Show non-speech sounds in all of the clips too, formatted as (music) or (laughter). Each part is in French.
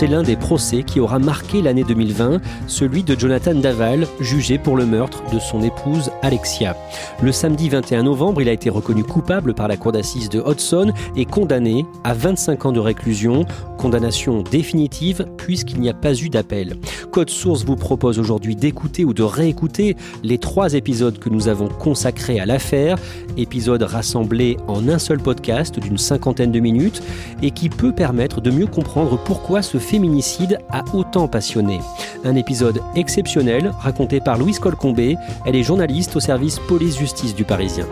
C'est l'un des procès qui aura marqué l'année 2020, celui de Jonathan Daval, jugé pour le meurtre de son épouse Alexia. Le samedi 21 novembre, il a été reconnu coupable par la cour d'assises de Hudson et condamné à 25 ans de réclusion, condamnation définitive puisqu'il n'y a pas eu d'appel. Code Source vous propose aujourd'hui d'écouter ou de réécouter les trois épisodes que nous avons consacrés à l'affaire, épisodes rassemblés en un seul podcast d'une cinquantaine de minutes et qui peut permettre de mieux comprendre pourquoi ce féminicide a autant passionné. Un épisode exceptionnel raconté par Louise Colcombé. Elle est journaliste au service police-justice du Parisien.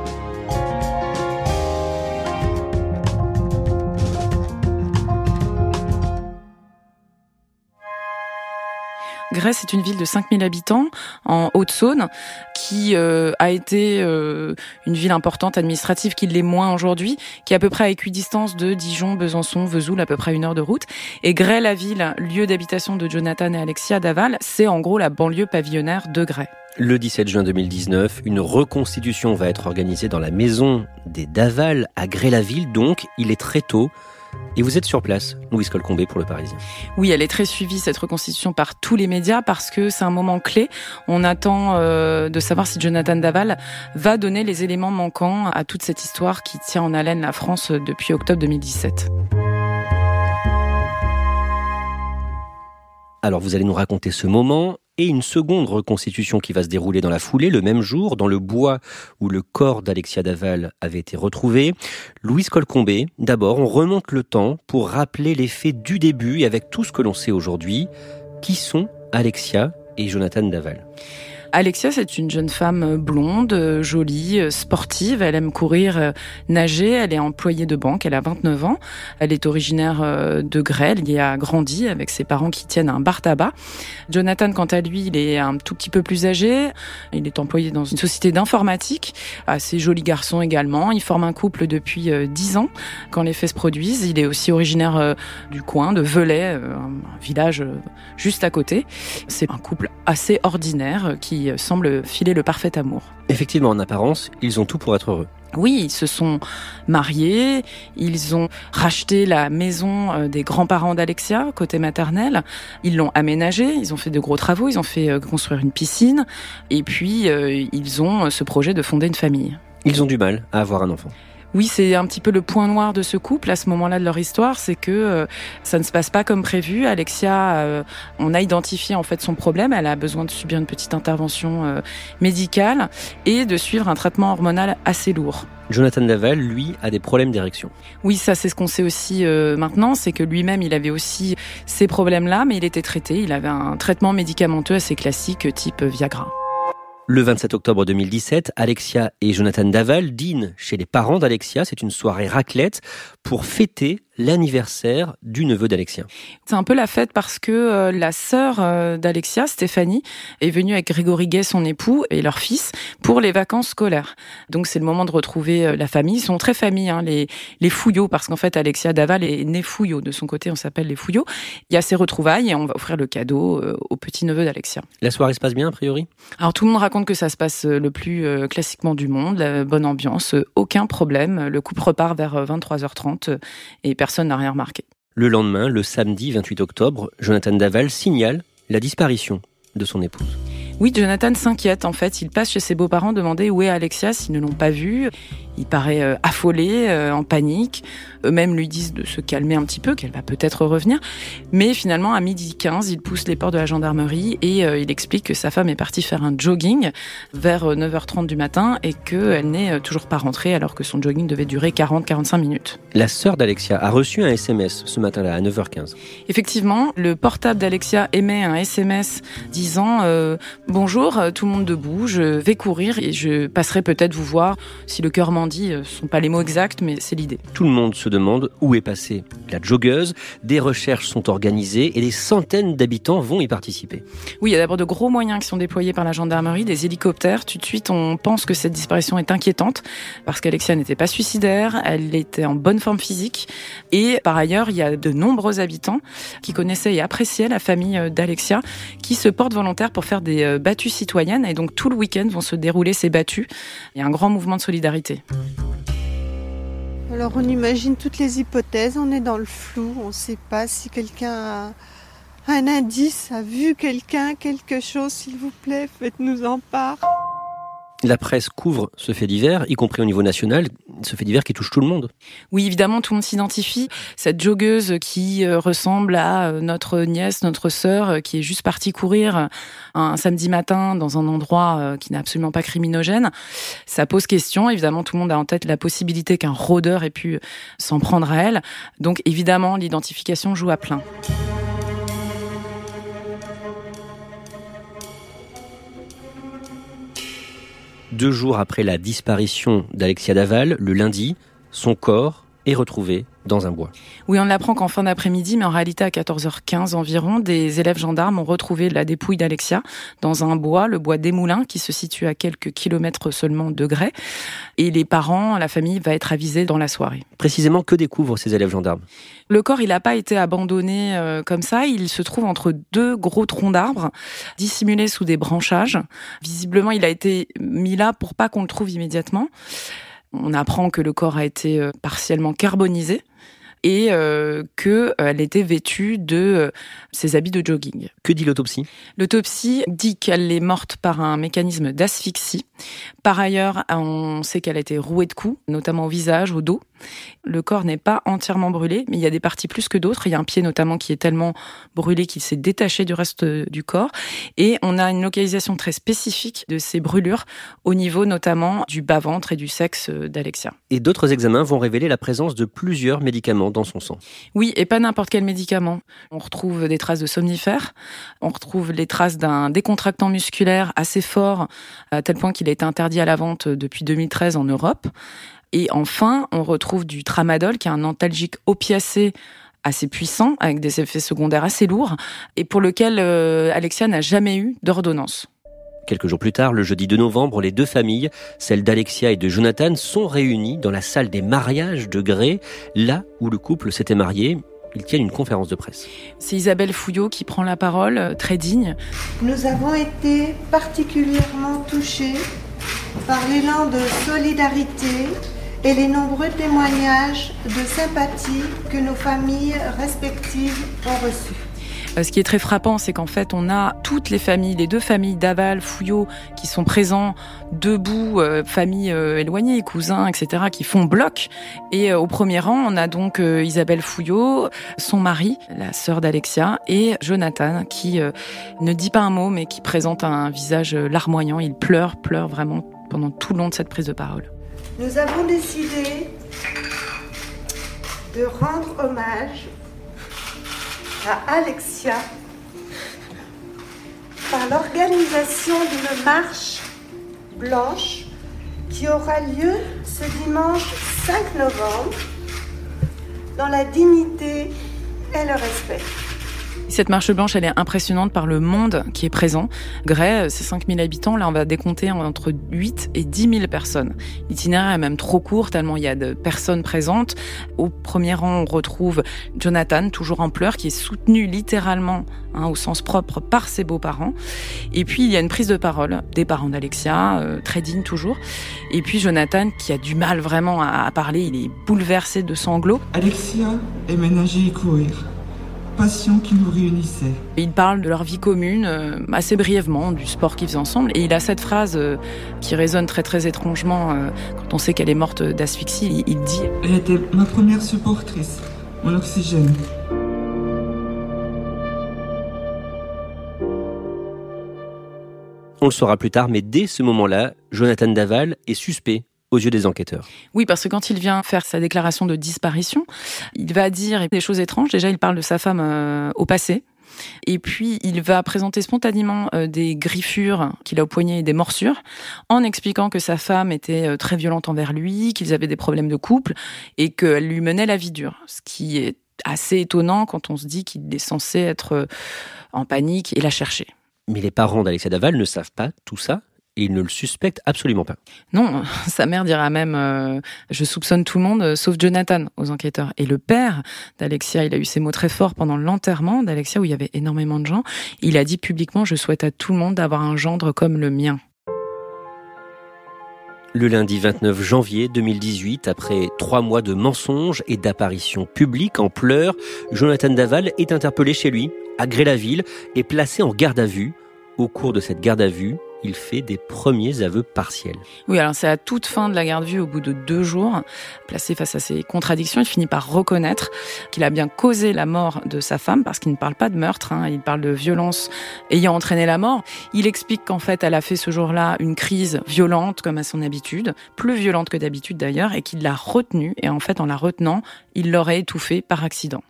Grèce est une ville de 5000 habitants en Haute-Saône qui euh, a été euh, une ville importante administrative qui l'est moins aujourd'hui, qui est à peu près à équidistance de Dijon, Besançon, Vesoul, à peu près une heure de route. Et Grès, la ville, lieu d'habitation de Jonathan et Alexia Daval, c'est en gros la banlieue pavillonnaire de Grès. Le 17 juin 2019, une reconstitution va être organisée dans la maison des Daval à Grès-la-Ville, donc il est très tôt. Et vous êtes sur place, Louise Colcombé, pour Le Parisien. Oui, elle est très suivie, cette reconstitution, par tous les médias, parce que c'est un moment clé. On attend euh, de savoir si Jonathan Daval va donner les éléments manquants à toute cette histoire qui tient en haleine la France depuis octobre 2017. Alors vous allez nous raconter ce moment et une seconde reconstitution qui va se dérouler dans la foulée, le même jour, dans le bois où le corps d'Alexia Daval avait été retrouvé. Louise Colcombé, d'abord, on remonte le temps pour rappeler les faits du début et avec tout ce que l'on sait aujourd'hui. Qui sont Alexia et Jonathan Daval Alexia, c'est une jeune femme blonde, jolie, sportive. Elle aime courir, nager. Elle est employée de banque. Elle a 29 ans. Elle est originaire euh, de Grêle. Il y a grandi avec ses parents qui tiennent un bar tabac. Jonathan, quant à lui, il est un tout petit peu plus âgé. Il est employé dans une société d'informatique. Assez joli garçon également. Il forme un couple depuis 10 euh, ans. Quand les faits se produisent, il est aussi originaire euh, du coin, de Velay, un village juste à côté. C'est un couple assez ordinaire qui semble filer le parfait amour. Effectivement, en apparence, ils ont tout pour être heureux. Oui, ils se sont mariés, ils ont racheté la maison euh, des grands-parents d'Alexia, côté maternel, ils l'ont aménagée, ils ont fait de gros travaux, ils ont fait euh, construire une piscine, et puis euh, ils ont ce projet de fonder une famille. Ils ont du mal à avoir un enfant. Oui, c'est un petit peu le point noir de ce couple à ce moment-là de leur histoire, c'est que euh, ça ne se passe pas comme prévu. Alexia, euh, on a identifié en fait son problème. Elle a besoin de subir une petite intervention euh, médicale et de suivre un traitement hormonal assez lourd. Jonathan Daval, lui, a des problèmes d'érection. Oui, ça c'est ce qu'on sait aussi maintenant, c'est que lui-même, il avait aussi ces problèmes-là, mais il était traité. Il avait un traitement médicamenteux assez classique, type Viagra. Le 27 octobre 2017, Alexia et Jonathan Daval dînent chez les parents d'Alexia. C'est une soirée raclette pour fêter l'anniversaire du neveu d'Alexia. C'est un peu la fête parce que euh, la sœur euh, d'Alexia, Stéphanie, est venue avec Grégory Gay, son époux, et leur fils pour les vacances scolaires. Donc c'est le moment de retrouver euh, la famille. Ils sont très familles, hein, les, les Fouillots, parce qu'en fait Alexia Daval est née Fouillot. De son côté, on s'appelle les Fouillots. Il y a ces retrouvailles et on va offrir le cadeau au petit neveu d'Alexia. La soirée se passe bien, a priori? Alors tout le monde raconte que ça se passe le plus classiquement du monde, la bonne ambiance, aucun problème. Le couple repart vers 23h30 et personne n'a rien remarqué. Le lendemain, le samedi 28 octobre, Jonathan Daval signale la disparition de son épouse. Oui, Jonathan s'inquiète en fait. Il passe chez ses beaux-parents demander où est Alexia s'ils ne l'ont pas vue. Il paraît euh, affolé, euh, en panique. Eux-mêmes lui disent de se calmer un petit peu, qu'elle va peut-être revenir. Mais finalement, à midi 15, il pousse les portes de la gendarmerie et il explique que sa femme est partie faire un jogging vers 9h30 du matin et qu'elle n'est toujours pas rentrée alors que son jogging devait durer 40-45 minutes. La sœur d'Alexia a reçu un SMS ce matin-là à 9h15. Effectivement, le portable d'Alexia émet un SMS disant Bonjour, tout le monde debout, je vais courir et je passerai peut-être vous voir si le cœur m'en dit. Ce sont pas les mots exacts, mais c'est l'idée. Tout le monde se demande où est passée la joggeuse. Des recherches sont organisées et des centaines d'habitants vont y participer. Oui, il y a d'abord de gros moyens qui sont déployés par la gendarmerie, des hélicoptères. Tout de suite, on pense que cette disparition est inquiétante parce qu'Alexia n'était pas suicidaire, elle était en bonne forme physique et par ailleurs, il y a de nombreux habitants qui connaissaient et appréciaient la famille d'Alexia qui se portent volontaires pour faire des euh, battues citoyennes et donc tout le week-end vont se dérouler ces battues. Il y a un grand mouvement de solidarité. Alors on imagine toutes les hypothèses, on est dans le flou, on ne sait pas si quelqu'un a un indice, a vu quelqu'un, quelque chose, s'il vous plaît, faites-nous en part. La presse couvre ce fait divers, y compris au niveau national, ce fait divers qui touche tout le monde. Oui, évidemment, tout le monde s'identifie. Cette joggeuse qui euh, ressemble à euh, notre nièce, notre sœur, euh, qui est juste partie courir un samedi matin dans un endroit qui n'est absolument pas criminogène, ça pose question. Évidemment, tout le monde a en tête la possibilité qu'un rôdeur ait pu s'en prendre à elle. Donc, évidemment, l'identification joue à plein. Deux jours après la disparition d'Alexia Daval, le lundi, son corps est retrouvé dans un bois. Oui, on l'apprend qu'en fin d'après-midi, mais en réalité à 14h15 environ, des élèves gendarmes ont retrouvé la dépouille d'Alexia dans un bois, le bois des Moulins, qui se situe à quelques kilomètres seulement de Grès. Et les parents, la famille va être avisée dans la soirée. Précisément, que découvrent ces élèves gendarmes? Le corps, il n'a pas été abandonné euh, comme ça. Il se trouve entre deux gros troncs d'arbres, dissimulés sous des branchages. Visiblement, il a été mis là pour pas qu'on le trouve immédiatement. On apprend que le corps a été euh, partiellement carbonisé et euh, qu'elle euh, était vêtue de ses habits de jogging. Que dit l'autopsie? L'autopsie dit qu'elle est morte par un mécanisme d'asphyxie. Par ailleurs, on sait qu'elle a été rouée de coups, notamment au visage, au dos. Le corps n'est pas entièrement brûlé, mais il y a des parties plus que d'autres. Il y a un pied notamment qui est tellement brûlé qu'il s'est détaché du reste du corps. Et on a une localisation très spécifique de ces brûlures au niveau notamment du bas-ventre et du sexe d'Alexia. Et d'autres examens vont révéler la présence de plusieurs médicaments dans son sang. Oui, et pas n'importe quel médicament. On retrouve des traces de somnifères, on retrouve les traces d'un décontractant musculaire assez fort, à tel point qu'il a été interdit à la vente depuis 2013 en Europe. Et enfin, on retrouve du tramadol, qui est un antalgique opiacé assez puissant, avec des effets secondaires assez lourds, et pour lequel euh, Alexia n'a jamais eu d'ordonnance. Quelques jours plus tard, le jeudi 2 novembre, les deux familles, celle d'Alexia et de Jonathan, sont réunies dans la salle des mariages de Gré, là où le couple s'était marié. Ils tiennent une conférence de presse. C'est Isabelle Fouillot qui prend la parole, euh, très digne. Nous avons été particulièrement touchés par l'élan de solidarité et les nombreux témoignages de sympathie que nos familles respectives ont reçus. Euh, ce qui est très frappant, c'est qu'en fait, on a toutes les familles, les deux familles d'Aval, Fouillot, qui sont présents debout, euh, familles euh, éloignées, cousins, etc., qui font bloc. Et au premier rang, on a donc Isabelle Fouillot, son mari, la sœur d'Alexia, et Jonathan, qui ne dit pas un mot, mais qui présente un visage larmoyant. Il pleure, pleure vraiment pendant tout le long de cette prise de parole. Nous avons décidé de rendre hommage à Alexia par l'organisation d'une marche blanche qui aura lieu ce dimanche 5 novembre dans la dignité et le respect. Cette marche blanche, elle est impressionnante par le monde qui est présent. Grès, c'est 5000 habitants. Là, on va décompter entre 8 et 10 000 personnes. L'itinéraire est même trop court, tellement il y a de personnes présentes. Au premier rang, on retrouve Jonathan, toujours en pleurs, qui est soutenu littéralement, hein, au sens propre, par ses beaux-parents. Et puis, il y a une prise de parole des parents d'Alexia, euh, très digne toujours. Et puis, Jonathan, qui a du mal vraiment à, à parler, il est bouleversé de sanglots. Alexia est ménagée et courir. Passion qui nous réunissait. Ils parlent de leur vie commune euh, assez brièvement, du sport qu'ils faisaient ensemble. Et il a cette phrase euh, qui résonne très très étrangement euh, quand on sait qu'elle est morte d'asphyxie. Il, il dit Elle était ma première supportrice, mon oxygène. On le saura plus tard, mais dès ce moment-là, Jonathan Daval est suspect aux yeux des enquêteurs. Oui, parce que quand il vient faire sa déclaration de disparition, il va dire des choses étranges. Déjà, il parle de sa femme euh, au passé. Et puis, il va présenter spontanément euh, des griffures qu'il a au poignet et des morsures, en expliquant que sa femme était euh, très violente envers lui, qu'ils avaient des problèmes de couple et qu'elle lui menait la vie dure. Ce qui est assez étonnant quand on se dit qu'il est censé être en panique et la chercher. Mais les parents d'Alexia Daval ne savent pas tout ça et ils ne le suspectent absolument pas. Non, (laughs) sa mère dira même euh, je soupçonne tout le monde euh, sauf Jonathan aux enquêteurs. Et le père d'Alexia, il a eu ces mots très forts pendant l'enterrement d'Alexia où il y avait énormément de gens. Il a dit publiquement je souhaite à tout le monde d'avoir un gendre comme le mien. Le lundi 29 janvier 2018, après trois mois de mensonges et d'apparitions publiques en pleurs, Jonathan Daval est interpellé chez lui, à Gré-la-Ville, et placé en garde à vue. Au cours de cette garde à vue, il fait des premiers aveux partiels. Oui, alors c'est à toute fin de la garde vue, au bout de deux jours, placé face à ces contradictions, il finit par reconnaître qu'il a bien causé la mort de sa femme, parce qu'il ne parle pas de meurtre, hein, il parle de violence ayant entraîné la mort. Il explique qu'en fait, elle a fait ce jour-là une crise violente, comme à son habitude, plus violente que d'habitude d'ailleurs, et qu'il l'a retenue, et en fait, en la retenant, il l'aurait étouffée par accident.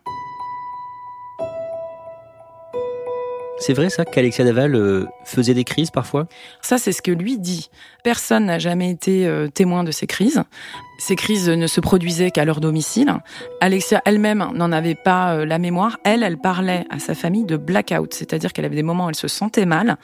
C'est vrai ça qu'Alexia Daval euh, faisait des crises parfois? Ça, c'est ce que lui dit. Personne n'a jamais été euh, témoin de ces crises. Ces crises ne se produisaient qu'à leur domicile. Alexia elle-même n'en avait pas euh, la mémoire. Elle, elle parlait à sa famille de blackout, c'est-à-dire qu'elle avait des moments où elle se sentait mal,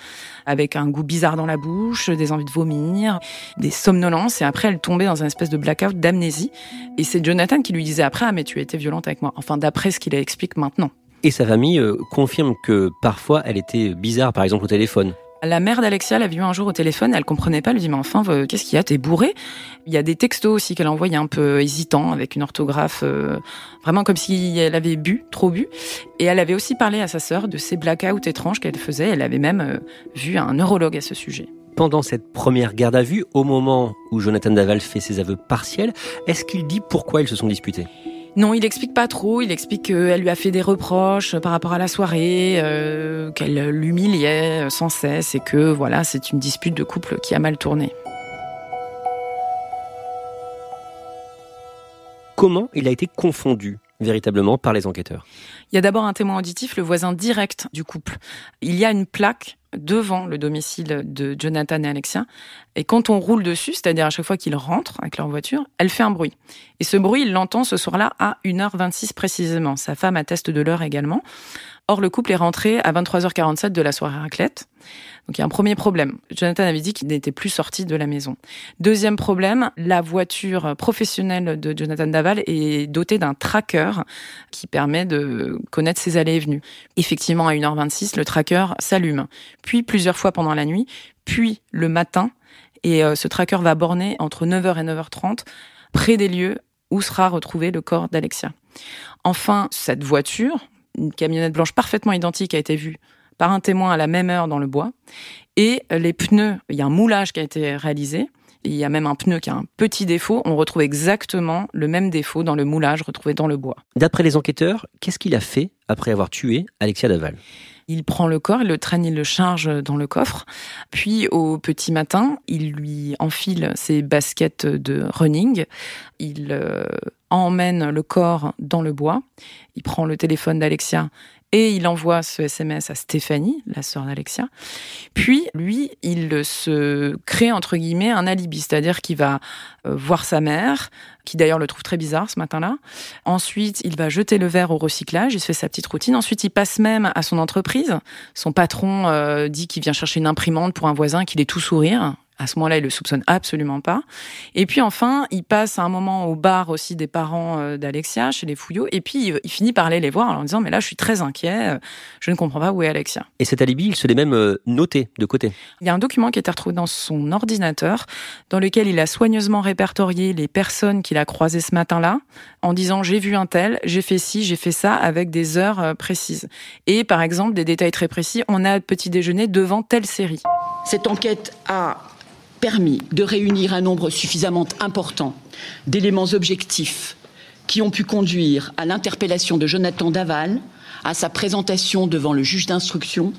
avec un goût bizarre dans la bouche, des envies de vomir, des somnolences, et après elle tombait dans un espèce de blackout d'amnésie. Et c'est Jonathan qui lui disait après, ah mais tu étais violente avec moi. Enfin, d'après ce qu'il explique maintenant. Et sa famille euh, confirme que parfois elle était bizarre, par exemple au téléphone. La mère d'Alexia l'a vue un jour au téléphone, elle comprenait pas, elle lui dit mais enfin qu'est-ce qu'il y a, t'es bourré Il y a des textos aussi qu'elle envoyait un peu hésitants avec une orthographe euh, vraiment comme si elle avait bu, trop bu. Et elle avait aussi parlé à sa sœur de ces blackouts étranges qu'elle faisait. Elle avait même euh, vu un neurologue à ce sujet. Pendant cette première garde à vue, au moment où Jonathan Daval fait ses aveux partiels, est-ce qu'il dit pourquoi ils se sont disputés? Non, il explique pas trop. Il explique qu'elle lui a fait des reproches par rapport à la soirée, euh, qu'elle l'humiliait sans cesse et que voilà, c'est une dispute de couple qui a mal tourné. Comment il a été confondu? Véritablement par les enquêteurs Il y a d'abord un témoin auditif, le voisin direct du couple. Il y a une plaque devant le domicile de Jonathan et Alexia. Et quand on roule dessus, c'est-à-dire à chaque fois qu'ils rentrent avec leur voiture, elle fait un bruit. Et ce bruit, il l'entend ce soir-là à 1h26 précisément. Sa femme atteste de l'heure également. Or, le couple est rentré à 23h47 de la soirée raclette. Donc il y a un premier problème. Jonathan avait dit qu'il n'était plus sorti de la maison. Deuxième problème, la voiture professionnelle de Jonathan Daval est dotée d'un tracker qui permet de connaître ses allées et venues. Effectivement, à 1h26, le tracker s'allume. Puis plusieurs fois pendant la nuit, puis le matin. Et euh, ce tracker va borner entre 9h et 9h30 près des lieux où sera retrouvé le corps d'Alexia. Enfin, cette voiture, une camionnette blanche parfaitement identique a été vue par un témoin à la même heure dans le bois. Et les pneus, il y a un moulage qui a été réalisé. Il y a même un pneu qui a un petit défaut. On retrouve exactement le même défaut dans le moulage retrouvé dans le bois. D'après les enquêteurs, qu'est-ce qu'il a fait après avoir tué Alexia Daval il prend le corps, il le traîne, il le charge dans le coffre. Puis au petit matin, il lui enfile ses baskets de running. Il euh, emmène le corps dans le bois. Il prend le téléphone d'Alexia et il envoie ce SMS à Stéphanie, la sœur d'Alexia. Puis, lui, il se crée, entre guillemets, un alibi, c'est-à-dire qu'il va euh, voir sa mère, qui d'ailleurs le trouve très bizarre ce matin-là. Ensuite, il va jeter le verre au recyclage, il se fait sa petite routine. Ensuite, il passe même à son entreprise. Son patron euh, dit qu'il vient chercher une imprimante pour un voisin, qu'il est tout sourire. À ce moment-là, il le soupçonne absolument pas. Et puis enfin, il passe à un moment au bar aussi des parents euh, d'Alexia, chez les Fouillots, et puis il finit par aller les voir en leur disant, mais là, je suis très inquiet, je ne comprends pas où est Alexia. Et cet alibi, il se l'est même euh, noté de côté. Il y a un document qui a été retrouvé dans son ordinateur, dans lequel il a soigneusement répertorié les personnes qu'il a croisées ce matin-là, en disant, j'ai vu un tel, j'ai fait ci, j'ai fait ça, avec des heures euh, précises. Et par exemple, des détails très précis, on a petit déjeuner devant telle série. Cette enquête a permis de réunir un nombre suffisamment important d'éléments objectifs qui ont pu conduire à l'interpellation de Jonathan Daval, à sa présentation devant le juge d'instruction,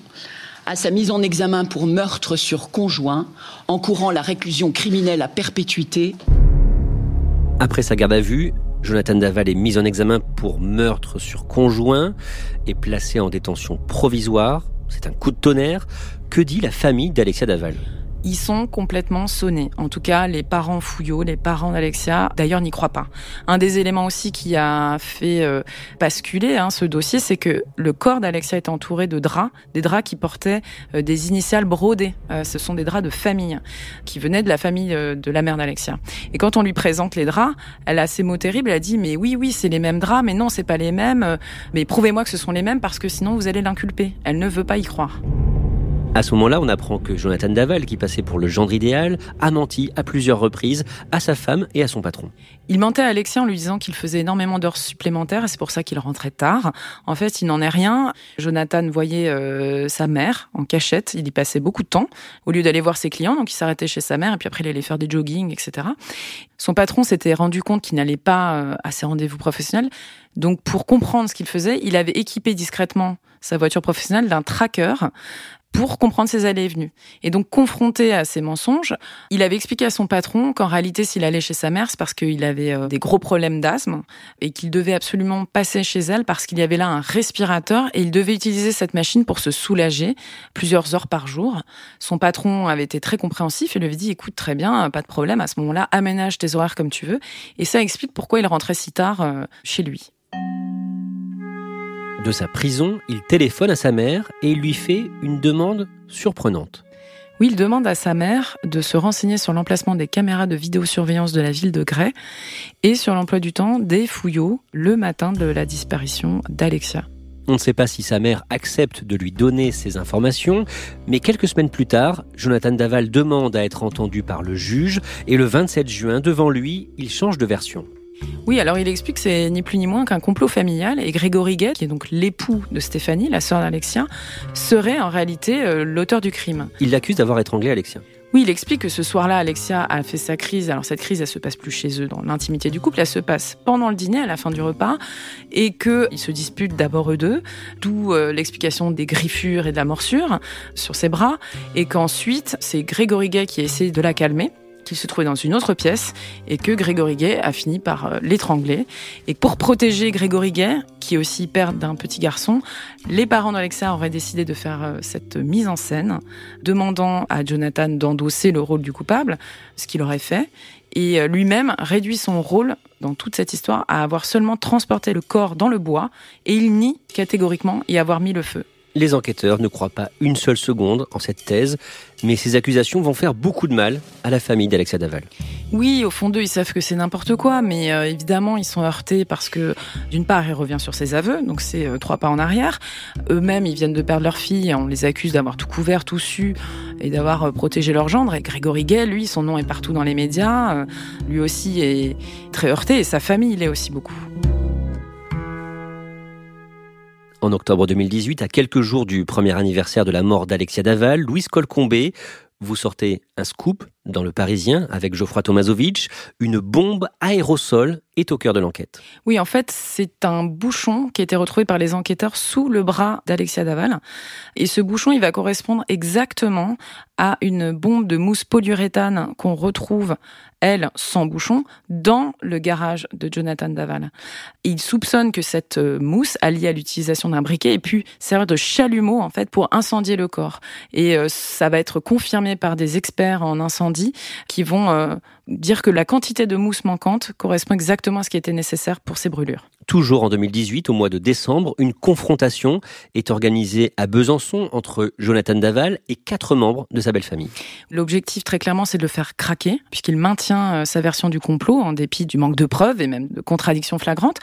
à sa mise en examen pour meurtre sur conjoint, encourant la réclusion criminelle à perpétuité. Après sa garde à vue, Jonathan Daval est mis en examen pour meurtre sur conjoint et placé en détention provisoire. C'est un coup de tonnerre. Que dit la famille d'Alexia Daval? Ils sont complètement sonnés. En tout cas, les parents Fouillot, les parents d'Alexia, d'ailleurs, n'y croient pas. Un des éléments aussi qui a fait euh, basculer hein, ce dossier, c'est que le corps d'Alexia est entouré de draps, des draps qui portaient euh, des initiales brodées. Euh, ce sont des draps de famille, qui venaient de la famille de la mère d'Alexia. Et quand on lui présente les draps, elle a ces mots terribles. Elle a dit mais oui, oui, c'est les mêmes draps, mais non, c'est pas les mêmes. Mais prouvez-moi que ce sont les mêmes parce que sinon vous allez l'inculper. Elle ne veut pas y croire. À ce moment-là, on apprend que Jonathan Daval, qui passait pour le gendre idéal, a menti à plusieurs reprises à sa femme et à son patron. Il mentait à Alexia en lui disant qu'il faisait énormément d'heures supplémentaires et c'est pour ça qu'il rentrait tard. En fait, il n'en est rien. Jonathan voyait euh, sa mère en cachette. Il y passait beaucoup de temps au lieu d'aller voir ses clients. Donc, il s'arrêtait chez sa mère et puis après, il allait faire des jogging, etc. Son patron s'était rendu compte qu'il n'allait pas euh, à ses rendez-vous professionnels. Donc, pour comprendre ce qu'il faisait, il avait équipé discrètement sa voiture professionnelle d'un tracker pour comprendre ses allées et venues. Et donc, confronté à ces mensonges, il avait expliqué à son patron qu'en réalité, s'il allait chez sa mère, c'est parce qu'il avait euh, des gros problèmes d'asthme et qu'il devait absolument passer chez elle parce qu'il y avait là un respirateur et il devait utiliser cette machine pour se soulager plusieurs heures par jour. Son patron avait été très compréhensif et lui avait dit, écoute, très bien, pas de problème, à ce moment-là, aménage tes horaires comme tu veux. Et ça explique pourquoi il rentrait si tard euh, chez lui. De sa prison, il téléphone à sa mère et il lui fait une demande surprenante. Oui, il demande à sa mère de se renseigner sur l'emplacement des caméras de vidéosurveillance de la ville de Gray et sur l'emploi du temps des fouillots le matin de la disparition d'Alexia. On ne sait pas si sa mère accepte de lui donner ces informations, mais quelques semaines plus tard, Jonathan Daval demande à être entendu par le juge et le 27 juin, devant lui, il change de version. Oui, alors il explique que c'est ni plus ni moins qu'un complot familial et Grégory Guet, qui est donc l'époux de Stéphanie, la sœur d'Alexia, serait en réalité euh, l'auteur du crime. Il l'accuse d'avoir étranglé Alexia. Oui, il explique que ce soir-là, Alexia a fait sa crise. Alors cette crise, elle se passe plus chez eux, dans l'intimité du couple, elle se passe pendant le dîner, à la fin du repas, et qu'ils se disputent d'abord eux deux, d'où euh, l'explication des griffures et de la morsure sur ses bras, et qu'ensuite, c'est Grégory Gay qui essaie de la calmer qu'il se trouvait dans une autre pièce et que Grégory Gay a fini par euh, l'étrangler. Et pour protéger Grégory Gay, qui est aussi père d'un petit garçon, les parents d'Alexa auraient décidé de faire euh, cette mise en scène, demandant à Jonathan d'endosser le rôle du coupable, ce qu'il aurait fait, et euh, lui-même réduit son rôle dans toute cette histoire à avoir seulement transporté le corps dans le bois, et il nie catégoriquement y avoir mis le feu. Les enquêteurs ne croient pas une seule seconde en cette thèse, mais ces accusations vont faire beaucoup de mal à la famille d'Alexia Daval. Oui, au fond d'eux, ils savent que c'est n'importe quoi, mais euh, évidemment, ils sont heurtés parce que, d'une part, il revient sur ses aveux, donc c'est euh, trois pas en arrière. Eux-mêmes, ils viennent de perdre leur fille, on les accuse d'avoir tout couvert, tout su, et d'avoir euh, protégé leur gendre. Et Grégory Gay, lui, son nom est partout dans les médias, lui aussi est très heurté, et sa famille, il est aussi beaucoup. En octobre 2018, à quelques jours du premier anniversaire de la mort d'Alexia Daval, Louise Colcombé, vous sortez un scoop dans le Parisien avec Geoffroy Tomasovic. Une bombe aérosol est au cœur de l'enquête. Oui, en fait, c'est un bouchon qui a été retrouvé par les enquêteurs sous le bras d'Alexia Daval. Et ce bouchon, il va correspondre exactement à une bombe de mousse polyuréthane qu'on retrouve, elle, sans bouchon, dans le garage de Jonathan Daval. il soupçonne que cette euh, mousse, alliée à l'utilisation d'un briquet, ait pu servir de chalumeau, en fait, pour incendier le corps. Et euh, ça va être confirmé par des experts en incendie qui vont euh, dire que la quantité de mousse manquante correspond exactement à ce qui était nécessaire pour ces brûlures. Toujours en 2018, au mois de décembre, une confrontation est organisée à Besançon entre Jonathan Daval et quatre membres de sa belle famille. L'objectif, très clairement, c'est de le faire craquer, puisqu'il maintient euh, sa version du complot, en dépit du manque de preuves et même de contradictions flagrantes.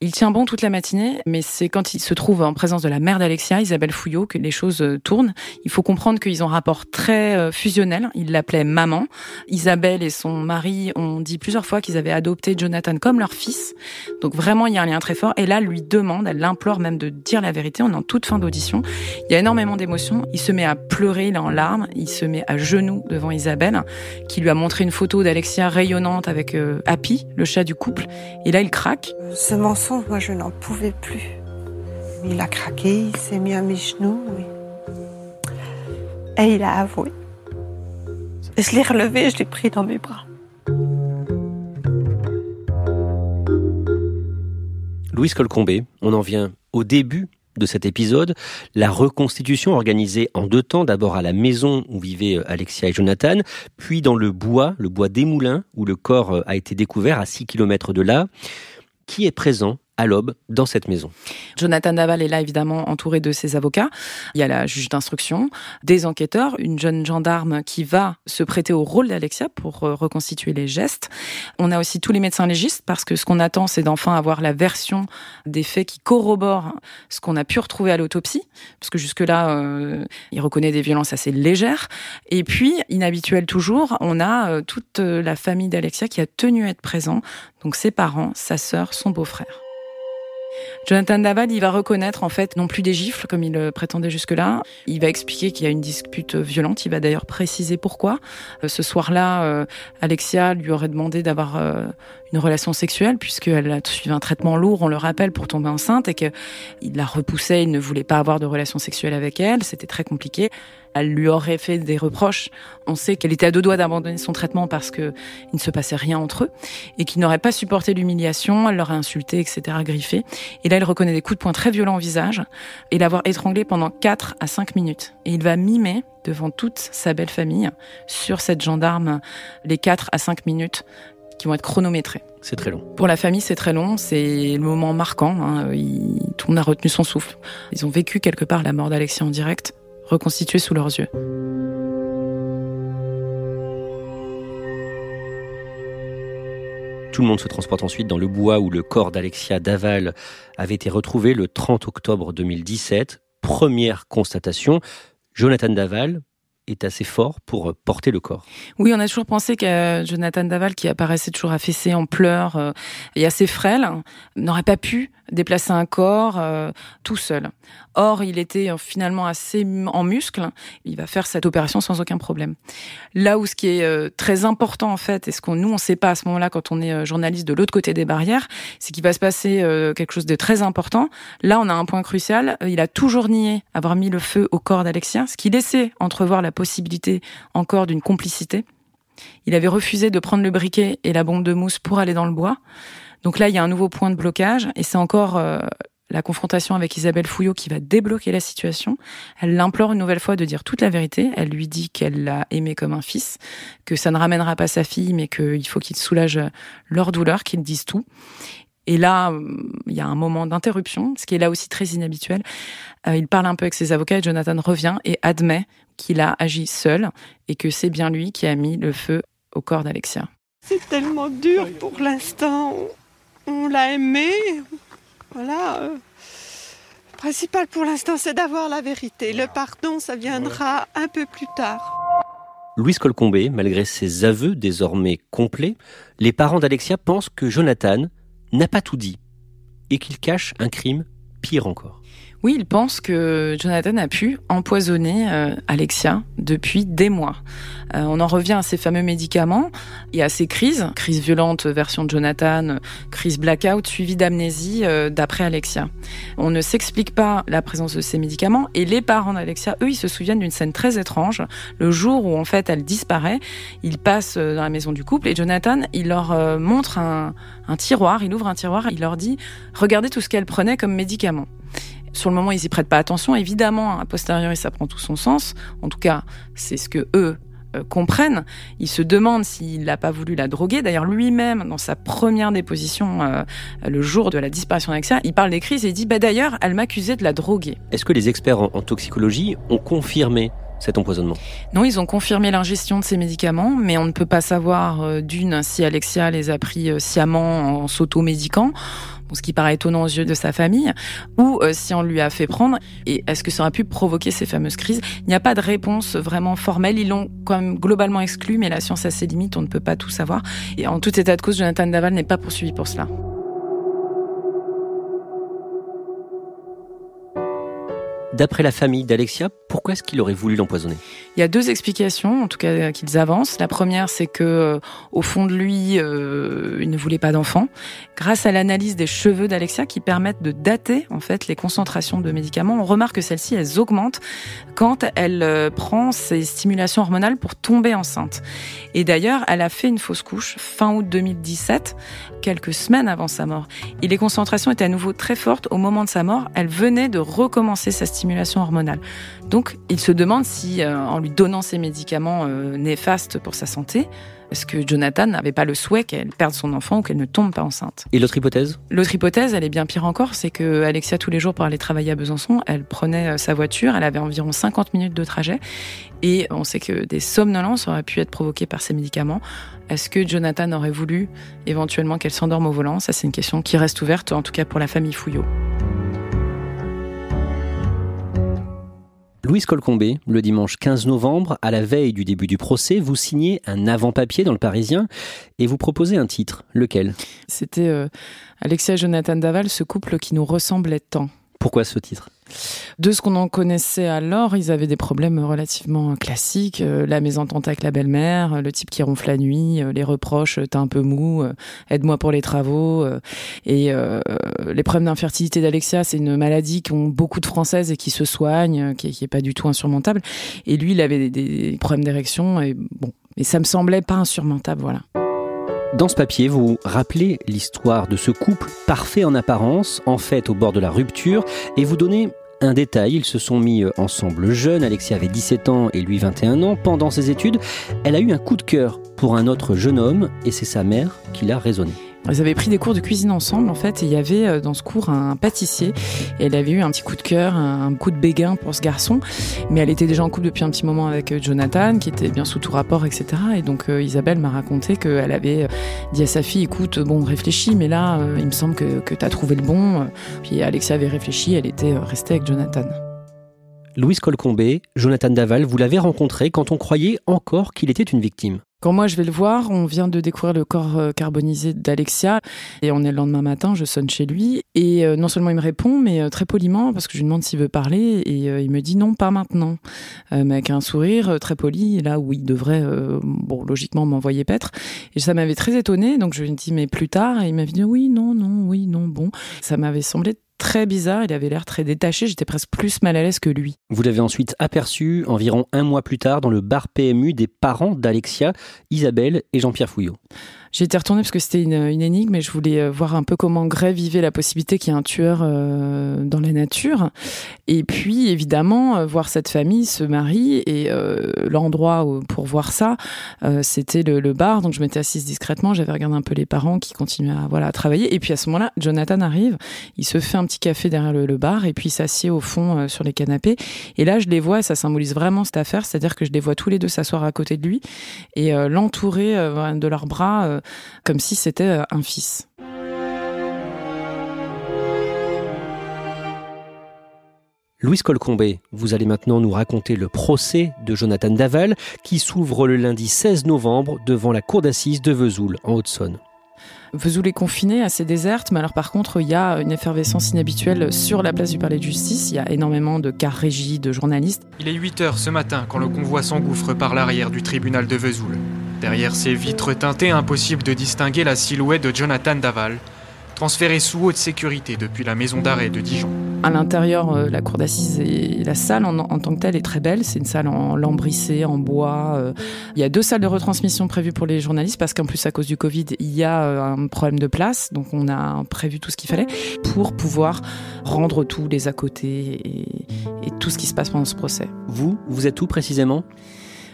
Il tient bon toute la matinée, mais c'est quand il se trouve en présence de la mère d'Alexia, Isabelle Fouillot, que les choses euh, tournent. Il faut comprendre qu'ils ont un rapport très euh, fusionnel. Il l'appelait maman. Isabelle et son mari ont dit plusieurs fois qu'ils avaient adopté Jonathan comme leur fils. Donc vraiment, il y a très fort. Et là, lui demande, elle l'implore même de dire la vérité. On est en toute fin d'audition. Il y a énormément d'émotions. Il se met à pleurer, il est en larmes. Il se met à genoux devant Isabelle, qui lui a montré une photo d'Alexia rayonnante avec euh, Happy, le chat du couple. Et là, il craque. Ce mensonge, moi, je n'en pouvais plus. Il a craqué, il s'est mis à mes genoux. Et il a avoué. Je l'ai relevé, je l'ai pris dans mes bras. Louise Colcombé, on en vient au début de cet épisode, la reconstitution organisée en deux temps, d'abord à la maison où vivaient euh, Alexia et Jonathan, puis dans le bois, le bois des Moulins, où le corps euh, a été découvert à 6 km de là. Qui est présent à l'aube dans cette maison. Jonathan Daval est là évidemment entouré de ses avocats. Il y a la juge d'instruction, des enquêteurs, une jeune gendarme qui va se prêter au rôle d'Alexia pour euh, reconstituer les gestes. On a aussi tous les médecins légistes parce que ce qu'on attend c'est d'enfin avoir la version des faits qui corroborent ce qu'on a pu retrouver à l'autopsie parce que jusque-là euh, il reconnaît des violences assez légères et puis inhabituel toujours, on a euh, toute la famille d'Alexia qui a tenu à être présent, donc ses parents, sa sœur, son beau-frère. Jonathan Daval, il va reconnaître en fait non plus des gifles comme il le prétendait jusque-là. Il va expliquer qu'il y a une dispute violente. Il va d'ailleurs préciser pourquoi. Euh, ce soir-là, euh, Alexia lui aurait demandé d'avoir euh, une relation sexuelle puisqu'elle a suivi un traitement lourd, on le rappelle, pour tomber enceinte et qu'il la repoussait, il ne voulait pas avoir de relation sexuelle avec elle. C'était très compliqué. Elle lui aurait fait des reproches. On sait qu'elle était à deux doigts d'abandonner son traitement parce que il ne se passait rien entre eux et qu'il n'aurait pas supporté l'humiliation. Elle l'aurait insulté, etc., griffé. Et là, il reconnaît des coups de poing très violents au visage et l'avoir étranglé pendant 4 à 5 minutes. Et il va mimer devant toute sa belle famille sur cette gendarme les 4 à 5 minutes qui vont être chronométrés. C'est très long. Pour la famille, c'est très long. C'est le moment marquant. Hein. tout le monde a retenu son souffle. Ils ont vécu quelque part la mort d'Alexia en direct, reconstituée sous leurs yeux. Tout le monde se transporte ensuite dans le bois où le corps d'Alexia Daval avait été retrouvé le 30 octobre 2017. Première constatation, Jonathan Daval, est assez fort pour euh, porter le corps. Oui, on a toujours pensé que Jonathan Daval, qui apparaissait toujours affaissé en pleurs euh, et assez frêle, n'aurait pas pu déplacer un corps euh, tout seul. Or, il était finalement assez en muscle. Il va faire cette opération sans aucun problème. Là où ce qui est très important en fait, et ce qu'on nous on ne sait pas à ce moment-là quand on est journaliste de l'autre côté des barrières, c'est qu'il va se passer quelque chose de très important. Là, on a un point crucial. Il a toujours nié avoir mis le feu au corps d'Alexia, ce qui laissait entrevoir la possibilité encore d'une complicité. Il avait refusé de prendre le briquet et la bombe de mousse pour aller dans le bois. Donc là, il y a un nouveau point de blocage et c'est encore euh, la confrontation avec Isabelle Fouillot qui va débloquer la situation. Elle l'implore une nouvelle fois de dire toute la vérité. Elle lui dit qu'elle l'a aimé comme un fils, que ça ne ramènera pas sa fille, mais qu'il faut qu'il soulage leur douleur, qu'ils disent tout. Et là, il y a un moment d'interruption, ce qui est là aussi très inhabituel. Euh, il parle un peu avec ses avocats et Jonathan revient et admet qu'il a agi seul et que c'est bien lui qui a mis le feu au corps d'Alexia. C'est tellement dur pour l'instant. On l'a aimé. Voilà. Le principal pour l'instant, c'est d'avoir la vérité. Le pardon, ça viendra un peu plus tard. Louise Colcombé, malgré ses aveux désormais complets, les parents d'Alexia pensent que Jonathan n'a pas tout dit et qu'il cache un crime pire encore. Oui, il pense que Jonathan a pu empoisonner euh, Alexia depuis des mois. Euh, on en revient à ces fameux médicaments et à ces crises, crise violente version de Jonathan, crise blackout suivie d'amnésie euh, d'après Alexia. On ne s'explique pas la présence de ces médicaments et les parents d'Alexia, eux, ils se souviennent d'une scène très étrange. Le jour où en fait elle disparaît, ils passent dans la maison du couple et Jonathan, il leur montre un, un tiroir, il ouvre un tiroir, il leur dit regardez tout ce qu'elle prenait comme médicament. Sur le moment, ils y prêtent pas attention. Évidemment, a posteriori, ça prend tout son sens. En tout cas, c'est ce que eux euh, comprennent. Il se demande s'il n'a pas voulu la droguer. D'ailleurs, lui-même, dans sa première déposition, euh, le jour de la disparition d'Alexia, il parle des crises et il dit bah, D'ailleurs, elle m'accusait de la droguer. Est-ce que les experts en, toxicologie ont confirmé cet empoisonnement? Non, ils ont confirmé l'ingestion de ces médicaments, mais on ne peut pas savoir euh, d'une si Alexia les a pris sciemment en ce qui paraît étonnant aux yeux de sa famille, ou euh, si on lui a fait prendre, et est-ce que ça aurait pu provoquer ces fameuses crises? Il n'y a pas de réponse vraiment formelle, ils l'ont quand même globalement exclu, mais la science a ses limites, on ne peut pas tout savoir. Et en tout état de cause, Jonathan Daval n'est pas poursuivi pour cela. D'après la famille d'Alexia, pourquoi est-ce qu'il aurait voulu l'empoisonner? Il y a deux explications, en tout cas euh, qu'ils avancent. La première, c'est que euh, au fond de lui, euh, il ne voulait pas d'enfant. Grâce à l'analyse des cheveux d'Alexia, qui permettent de dater en fait les concentrations de médicaments, on remarque que celles-ci elles augmentent quand elle prend ses stimulations hormonales pour tomber enceinte. Et d'ailleurs, elle a fait une fausse couche fin août 2017, quelques semaines avant sa mort. Et les concentrations étaient à nouveau très fortes au moment de sa mort. Elle venait de recommencer sa stimulation hormonale. Donc, il se demande si, euh, en lui donnant ces médicaments euh, néfastes pour sa santé, est-ce que Jonathan n'avait pas le souhait qu'elle perde son enfant ou qu'elle ne tombe pas enceinte? Et l'autre hypothèse? L'autre hypothèse, elle est bien pire encore, c'est que Alexia, tous les jours pour aller travailler à Besançon, elle prenait euh, sa voiture, elle avait environ 50 minutes de trajet, et on sait que des somnolences auraient pu être provoquées par ces médicaments. Est-ce que Jonathan aurait voulu éventuellement qu'elle s'endorme au volant? Ça, c'est une question qui reste ouverte, en tout cas pour la famille Fouillot. Louise Colcombé, le dimanche 15 novembre, à la veille du début du procès, vous signez un avant-papier dans le Parisien et vous proposez un titre. Lequel? C'était euh, Alexia et Jonathan Daval, ce couple qui nous ressemblait tant. Pourquoi ce titre? De ce qu'on en connaissait alors, ils avaient des problèmes relativement classiques. Euh, la mésentente avec la belle-mère, le type qui ronfle la nuit, euh, les reproches, t'es un peu mou, euh, aide-moi pour les travaux. Et les problèmes d'infertilité d'Alexia, c'est une maladie qu'ont beaucoup de Françaises et qui se soigne, qui, qui est pas du tout insurmontable. Et lui, il avait des, des problèmes d'érection. Et bon, mais ça me semblait pas insurmontable, voilà. Dans ce papier, vous rappelez l'histoire de ce couple parfait en apparence, en fait au bord de la rupture, et vous donnez un détail, ils se sont mis ensemble jeunes, Alexia avait 17 ans et lui 21 ans. Pendant ses études, elle a eu un coup de cœur pour un autre jeune homme et c'est sa mère qui l'a raisonné. Ils avaient pris des cours de cuisine ensemble en fait et il y avait euh, dans ce cours un pâtissier et elle avait eu un petit coup de cœur, un coup de béguin pour ce garçon mais elle était déjà en couple depuis un petit moment avec euh, Jonathan qui était bien sous tout rapport etc et donc euh, Isabelle m'a raconté qu'elle avait dit à sa fille écoute bon réfléchis mais là il me semble que, que tu as trouvé le bon puis Alexia avait réfléchi elle était restée avec Jonathan. Louise Colcombé, Jonathan Daval, vous l'avez rencontré quand on croyait encore qu'il était une victime. Quand moi je vais le voir, on vient de découvrir le corps euh, carbonisé d'Alexia et on est le lendemain matin, je sonne chez lui et euh, non seulement il me répond mais euh, très poliment parce que je lui demande s'il veut parler et il me dit non pas maintenant. Mais avec un sourire très poli là où il devrait bon logiquement m'envoyer paître et ça m'avait très étonné donc je lui dit mais plus tard et il m'avait dit oui non non oui non bon. Ça m'avait semblé très bizarre, il avait l'air très détaché, j'étais presque plus mal à l'aise que lui. Vous l'avez ensuite aperçu environ un mois plus tard dans le bar PMU des parents d'Alexia, Isabelle et Jean-Pierre Fouillot. J'ai été retournée parce que c'était une, énigme et je voulais euh, voir un peu comment Gray vivait la possibilité qu'il y ait un tueur euh, dans la nature. Et puis, évidemment, euh, voir cette famille se marier et l'endroit pour voir ça, c'était le, bar. Donc, je m'étais assise discrètement, j'avais regardé un peu les parents qui continuaient à, voilà, travailler. Et puis, à ce moment-là, Jonathan arrive, il se fait un petit café derrière le, bar et puis s'assied au fond sur les canapés. Et là, je les vois et ça symbolise vraiment cette affaire, c'est-à-dire que je les vois tous les deux s'asseoir à côté de lui et l'entourer de leurs bras comme si c'était euh, un fils. Louise Colcombé, vous allez maintenant nous raconter le procès de Jonathan Daval qui s'ouvre le lundi 16 novembre devant la cour d'assises de Vesoul en Haute-Saône. Vesoul est confinée, assez déserte, mais alors par contre, il y a une effervescence inhabituelle sur la place du palais de justice. Il y a énormément de cars régis, de journalistes. Il est 8 heures ce matin quand le convoi s'engouffre par l'arrière du tribunal de Vesoul. Derrière ces vitres teintées, impossible de distinguer la silhouette de Jonathan Daval, transféré sous haute sécurité depuis la maison d'arrêt de Dijon. À l'intérieur, euh, la cour d'assises et la salle en, tant que telle est très belle. C'est une salle en lambrissé, en bois. Euh. Il y a deux salles de retransmission prévues pour les journalistes parce qu'en plus, à cause du Covid, il y a euh, un problème de place. Donc, on a prévu tout ce qu'il fallait pour pouvoir rendre tous les à côté et, et tout ce qui se passe pendant ce procès. Vous, vous êtes où précisément?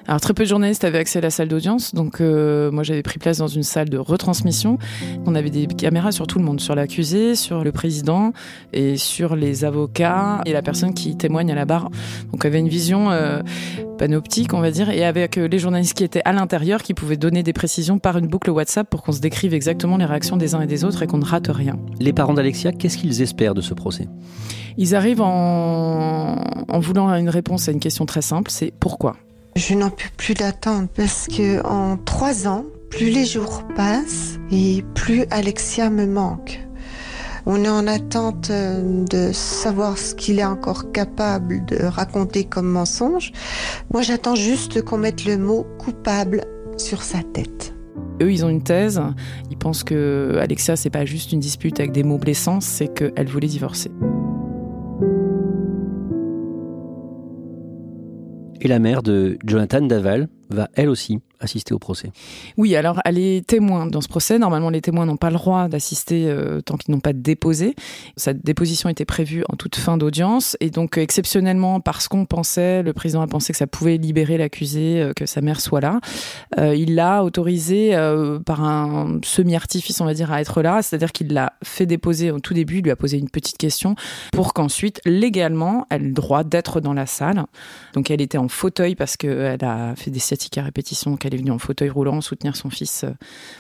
Alors très peu de journalistes avaient accès à la salle d'audience, donc euh, moi j'avais pris place dans une salle de retransmission. On avait des caméras sur tout le monde, sur l'accusé, sur le président et sur les avocats et la personne qui témoigne à la barre. Donc on avait une vision euh, panoptique, on va dire, et avec euh, les journalistes qui étaient à l'intérieur, qui pouvaient donner des précisions par une boucle WhatsApp pour qu'on se décrive exactement les réactions des uns et des autres et qu'on ne rate rien. Les parents d'Alexia, qu'est-ce qu'ils espèrent de ce procès? Ils arrivent en, en voulant une réponse à une question très simple, c'est pourquoi? Je n'en peux plus d'attendre parce que en trois ans, plus les jours passent et plus Alexia me manque. On est en attente euh, de savoir ce qu'il est encore capable de raconter comme mensonge. Moi, j'attends juste qu'on mette le mot coupable sur sa tête. Eux, ils ont une thèse. Ils pensent que Alexia, c'est pas juste une dispute avec des mots blessants, c'est qu'elle voulait divorcer. Et la mère de Jonathan Daval va elle aussi assister au procès. Oui, alors elle est témoin dans ce procès. Normalement, les témoins n'ont pas le droit d'assister euh, tant qu'ils n'ont pas déposé. Sa déposition était prévue en toute fin d'audience. Et donc, exceptionnellement, parce qu'on pensait, le président a pensé que ça pouvait libérer l'accusé, euh, que sa mère soit là, euh, il l'a autorisé euh, par un semi-artifice, on va dire, à être là. C'est-à-dire qu'il l'a fait déposer au tout début, il lui a posé une petite question pour qu'ensuite, légalement, elle ait le droit d'être dans la salle. Donc, elle était en fauteuil parce qu'elle a fait des sciatiques à répétition. Est venue en fauteuil roulant soutenir son fils euh,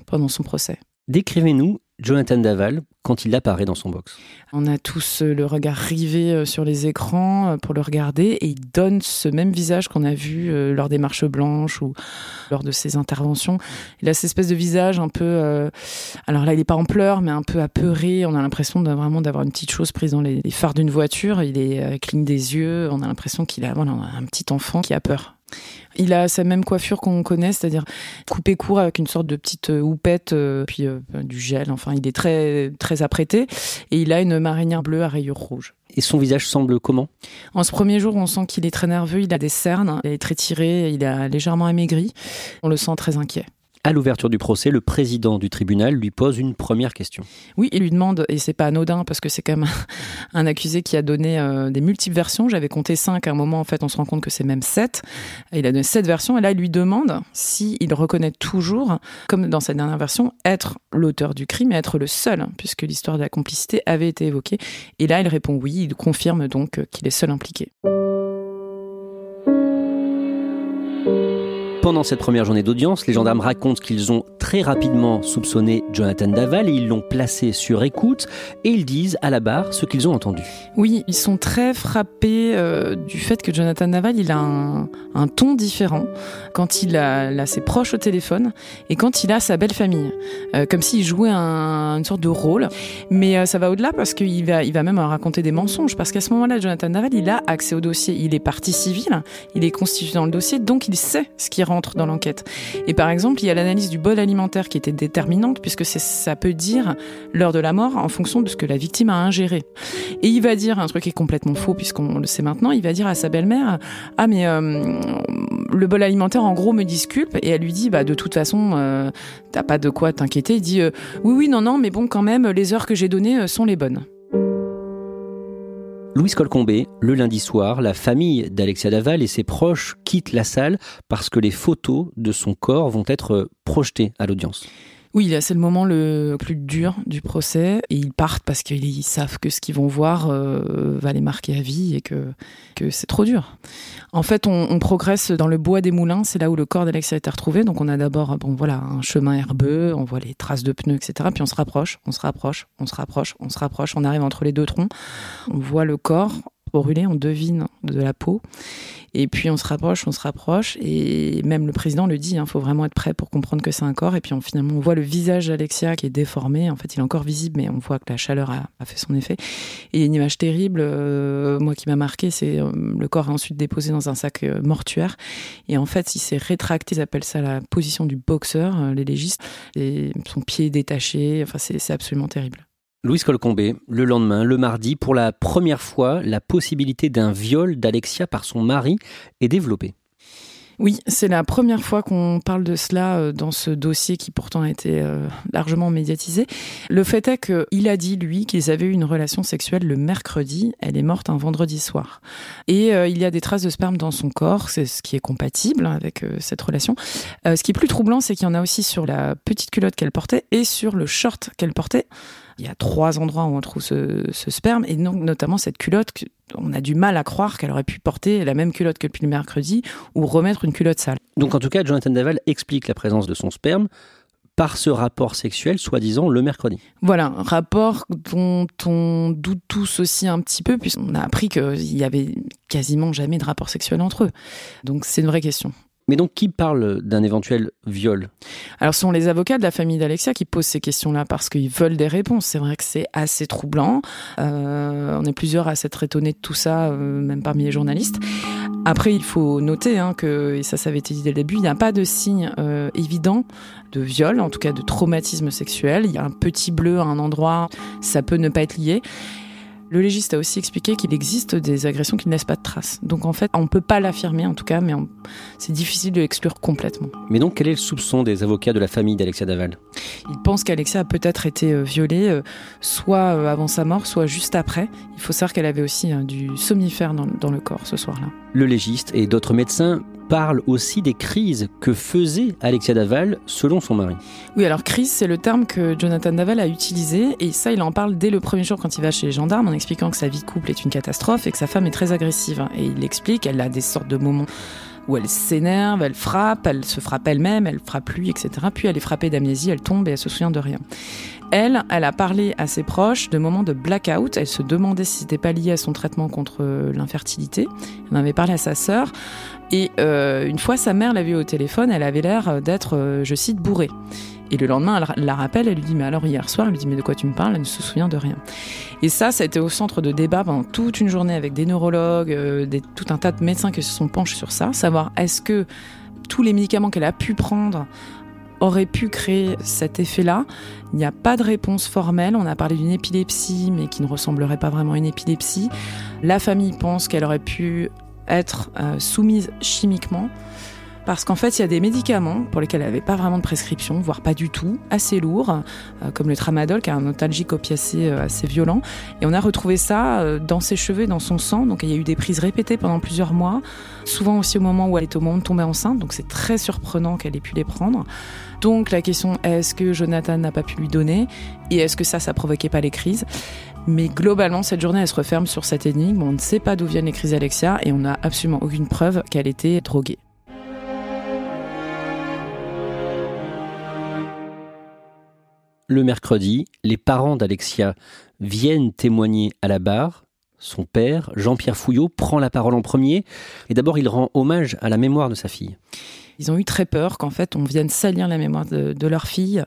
pendant son procès. Décrivez-nous Jonathan Daval quand il apparaît dans son box. On a tous euh, le regard rivé euh, sur les écrans pour le regarder et il donne ce même visage qu'on a vu lors des marches blanches ou lors de ses interventions. Il a cette espèce de visage un peu, euh, alors là il est pas en pleurs mais un peu apeuré. On a l'impression vraiment d'avoir une petite chose prise dans les, les phares d'une voiture. Il est euh, cligne des yeux. On a l'impression qu'il a voilà, un petit enfant qui a peur. Il a sa même coiffure qu'on connaît, c'est-à-dire coupé court avec une sorte de petite euh, houppette, euh, puis euh, du gel. Enfin, il est très très apprêté et il a une marinière bleue à rayures rouges. Et son visage semble comment? En ce premier jour, on sent qu'il est très nerveux, il a des cernes, il est très tiré, il a légèrement amaigri. On le sent très inquiet. À l'ouverture du procès, le président du tribunal lui pose une première question. Oui, il lui demande, et c'est pas anodin parce que c'est quand même (laughs) un accusé qui a donné euh, des multiples versions. J'avais compté cinq à un moment, en fait, on se rend compte que c'est même sept. Il a donné sept versions, et là, il lui demande s'il reconnaît toujours, comme dans sa dernière version, être l'auteur du crime et être le seul, puisque l'histoire de la complicité avait été évoquée. Et là, il répond oui, il confirme donc euh, qu'il est seul impliqué. Pendant cette première journée d'audience, les gendarmes racontent qu'ils ont très rapidement soupçonné Jonathan Daval et ils l'ont placé sur écoute et ils disent à la barre ce qu'ils ont entendu. Oui, ils sont très frappés euh, du fait que Jonathan Naval, il a un, un ton différent quand il a, il a ses proches au téléphone et quand il a sa belle famille, Euh, comme s'il jouait un- une sorte de rôle. Mais euh, ça va au-delà parce qu'il va, il va même raconter des mensonges parce qu'à ce moment-là, Jonathan Naval, il a accès au dossier, il est partie civile, il est constitué dans le dossier, donc il sait ce qui rentre dans l'enquête. Et par exemple, il y a l'analyse du bol alimentaire qui était déterminante puisque ça peut dire l'heure de la mort en fonction de ce que la victime a ingéré. Et il va dire un truc qui est complètement faux, puisqu'on le sait maintenant, il va dire à sa belle-mère Ah, mais euh, le bol alimentaire, en gros, me disculpe. Et elle lui dit Bah, de toute façon, euh, t'as pas de quoi t'inquiéter. Il dit euh, Oui, oui, non, non, mais bon, quand même, les heures que j'ai données sont les bonnes. Louise Colcombé, le lundi soir, la famille d'Alexia Daval et ses proches quittent la salle parce que les photos de son corps vont être projetées à l'audience. Oui, c'est le moment le plus dur du procès. Et ils partent parce qu'ils savent que ce qu'ils vont voir euh, va les marquer à vie et que, que c'est trop dur. En fait, on, on progresse dans le bois des moulins. C'est là où le corps d'Alexia a été retrouvé. Donc, on a d'abord bon, voilà, un chemin herbeux, on voit les traces de pneus, etc. Puis on se rapproche, on se rapproche, on se rapproche, on se rapproche. On arrive entre les deux troncs. On voit le corps brûlé, on devine de la peau. Et puis on se rapproche, on se rapproche, et même le président le dit, il faut vraiment être prêt pour comprendre que c'est un corps. Et puis on, finalement, on voit le visage d'Alexia qui est déformé. En fait, il est encore visible, mais on voit que la chaleur a, fait son effet. Et une image terrible, euh, moi qui m'a marqué, c'est euh, le corps est ensuite déposé dans un sac euh, mortuaire. Et en fait, il s'est rétracté, ils appellent ça la position du boxeur, les légistes. Et son pied est détaché, enfin c'est absolument terrible. Louise Colcombé, le lendemain, le mardi, pour la première fois, la possibilité d'un viol d'Alexia par son mari est développée. Oui, c'est la première fois qu'on parle de cela euh, dans ce dossier qui pourtant a été euh, largement médiatisé. Le fait est qu'il a dit, lui, qu'ils avaient eu une relation sexuelle le mercredi. Elle est morte un vendredi soir. Et euh, il y a des traces de sperme dans son corps, c'est ce qui est compatible avec cette relation. ce qui est plus troublant, c'est qu'il y en a aussi sur la petite culotte qu'elle portait et sur le short qu'elle portait. Il y a trois endroits où on trouve ce, sperme, et donc notamment cette culotte. On a du mal à croire qu'elle aurait pu porter la même culotte que depuis le mercredi ou remettre une culotte sale. Donc en tout cas, Jonathan Daval explique la présence de son sperme par ce rapport sexuel, soi-disant le mercredi. Voilà, un rapport dont on doute tous aussi un petit peu, puisqu'on a appris qu'il y avait quasiment jamais de rapport sexuel entre eux. Donc c'est une vraie question. Mais donc, qui parle d'un éventuel viol? Alors, ce sont les avocats de la famille d'Alexia qui posent ces questions-là parce qu'ils veulent des réponses. C'est vrai que c'est assez troublant. Euh, on est plusieurs à s'être étonnés de tout ça, euh, même parmi les journalistes. Après, il faut noter hein, que, et ça, ça avait été dit dès le début, il n'y a pas de signe euh, évident de viol, en tout cas de traumatisme sexuel. Il y a un petit bleu à un endroit, ça peut ne pas être lié. Le légiste a aussi expliqué qu'il existe des agressions qui ne laissent pas de traces. Donc en fait, on ne peut pas l'affirmer en tout cas, mais c'est difficile de l'exclure complètement. Mais donc quel est le soupçon des avocats de la famille d'Alexia Daval? Ils pensent qu'Alexia a peut-être été euh, violée, euh, soit euh, avant sa mort, soit juste après. Il faut savoir qu'elle avait aussi du somnifère dans le corps ce soir-là. Le légiste et d'autres médecins parle aussi des crises que faisait Alexia Daval selon son mari. Oui, alors crise, c'est le terme que Jonathan Daval a utilisé et ça, il en parle dès le premier jour quand il va chez les gendarmes en expliquant que sa vie de couple est une catastrophe et que sa femme est très agressive. Et il explique, elle a des sortes de moments où elle s'énerve, elle frappe, elle se frappe elle-même, elle frappe lui, etc. Puis elle est frappée d'amnésie, elle tombe et elle se souvient de rien. Elle, elle a parlé à ses proches de moments de blackout. Elle se demandait si c'était pas lié à son traitement contre l'infertilité. Elle en avait parlé à sa sœur. Et euh, une fois, sa mère l'a vue au téléphone, elle avait l'air d'être, euh, je cite, bourrée. Et le lendemain, elle la rappelle, elle lui dit, mais alors hier soir, elle lui dit, mais de quoi tu me parles? Elle ne se souvient de rien. Et ça, ça a été au centre de débat pendant toute une journée avec des neurologues, euh, des, tout un tas de médecins qui se sont penchés sur ça, savoir est-ce que tous les médicaments qu'elle a pu prendre auraient pu créer cet effet-là. Il n'y a pas de réponse formelle. On a parlé d'une épilepsie, mais qui ne ressemblerait pas vraiment à une épilepsie. La famille pense qu'elle aurait pu être euh, soumise chimiquement. Parce qu'en fait, il y a des médicaments pour lesquels elle n'avait pas vraiment de prescription, voire pas du tout, assez lourds, euh, comme le tramadol, qui a un nostalgique opiacé euh, assez violent. Et on a retrouvé ça dans ses cheveux, dans son sang. Donc il y a eu des prises répétées pendant plusieurs mois, souvent aussi au moment où elle est au moment de tomber enceinte. Donc c'est très surprenant qu'elle ait pu les prendre. Donc la question est-ce que Jonathan n'a pas pu lui donner? Et est-ce que ça, ça provoquait pas les crises? Mais globalement, cette journée, elle se referme sur cette énigme. On ne sait pas d'où viennent les crises Alexia et on n'a absolument aucune preuve qu'elle était droguée. Le mercredi, les parents d'Alexia viennent témoigner à la barre. Son père, Jean-Pierre Fouillot, prend la parole en premier et d'abord il rend hommage à la mémoire de sa fille. Ils ont eu très peur qu'en fait on vienne salir la mémoire de, leur fille.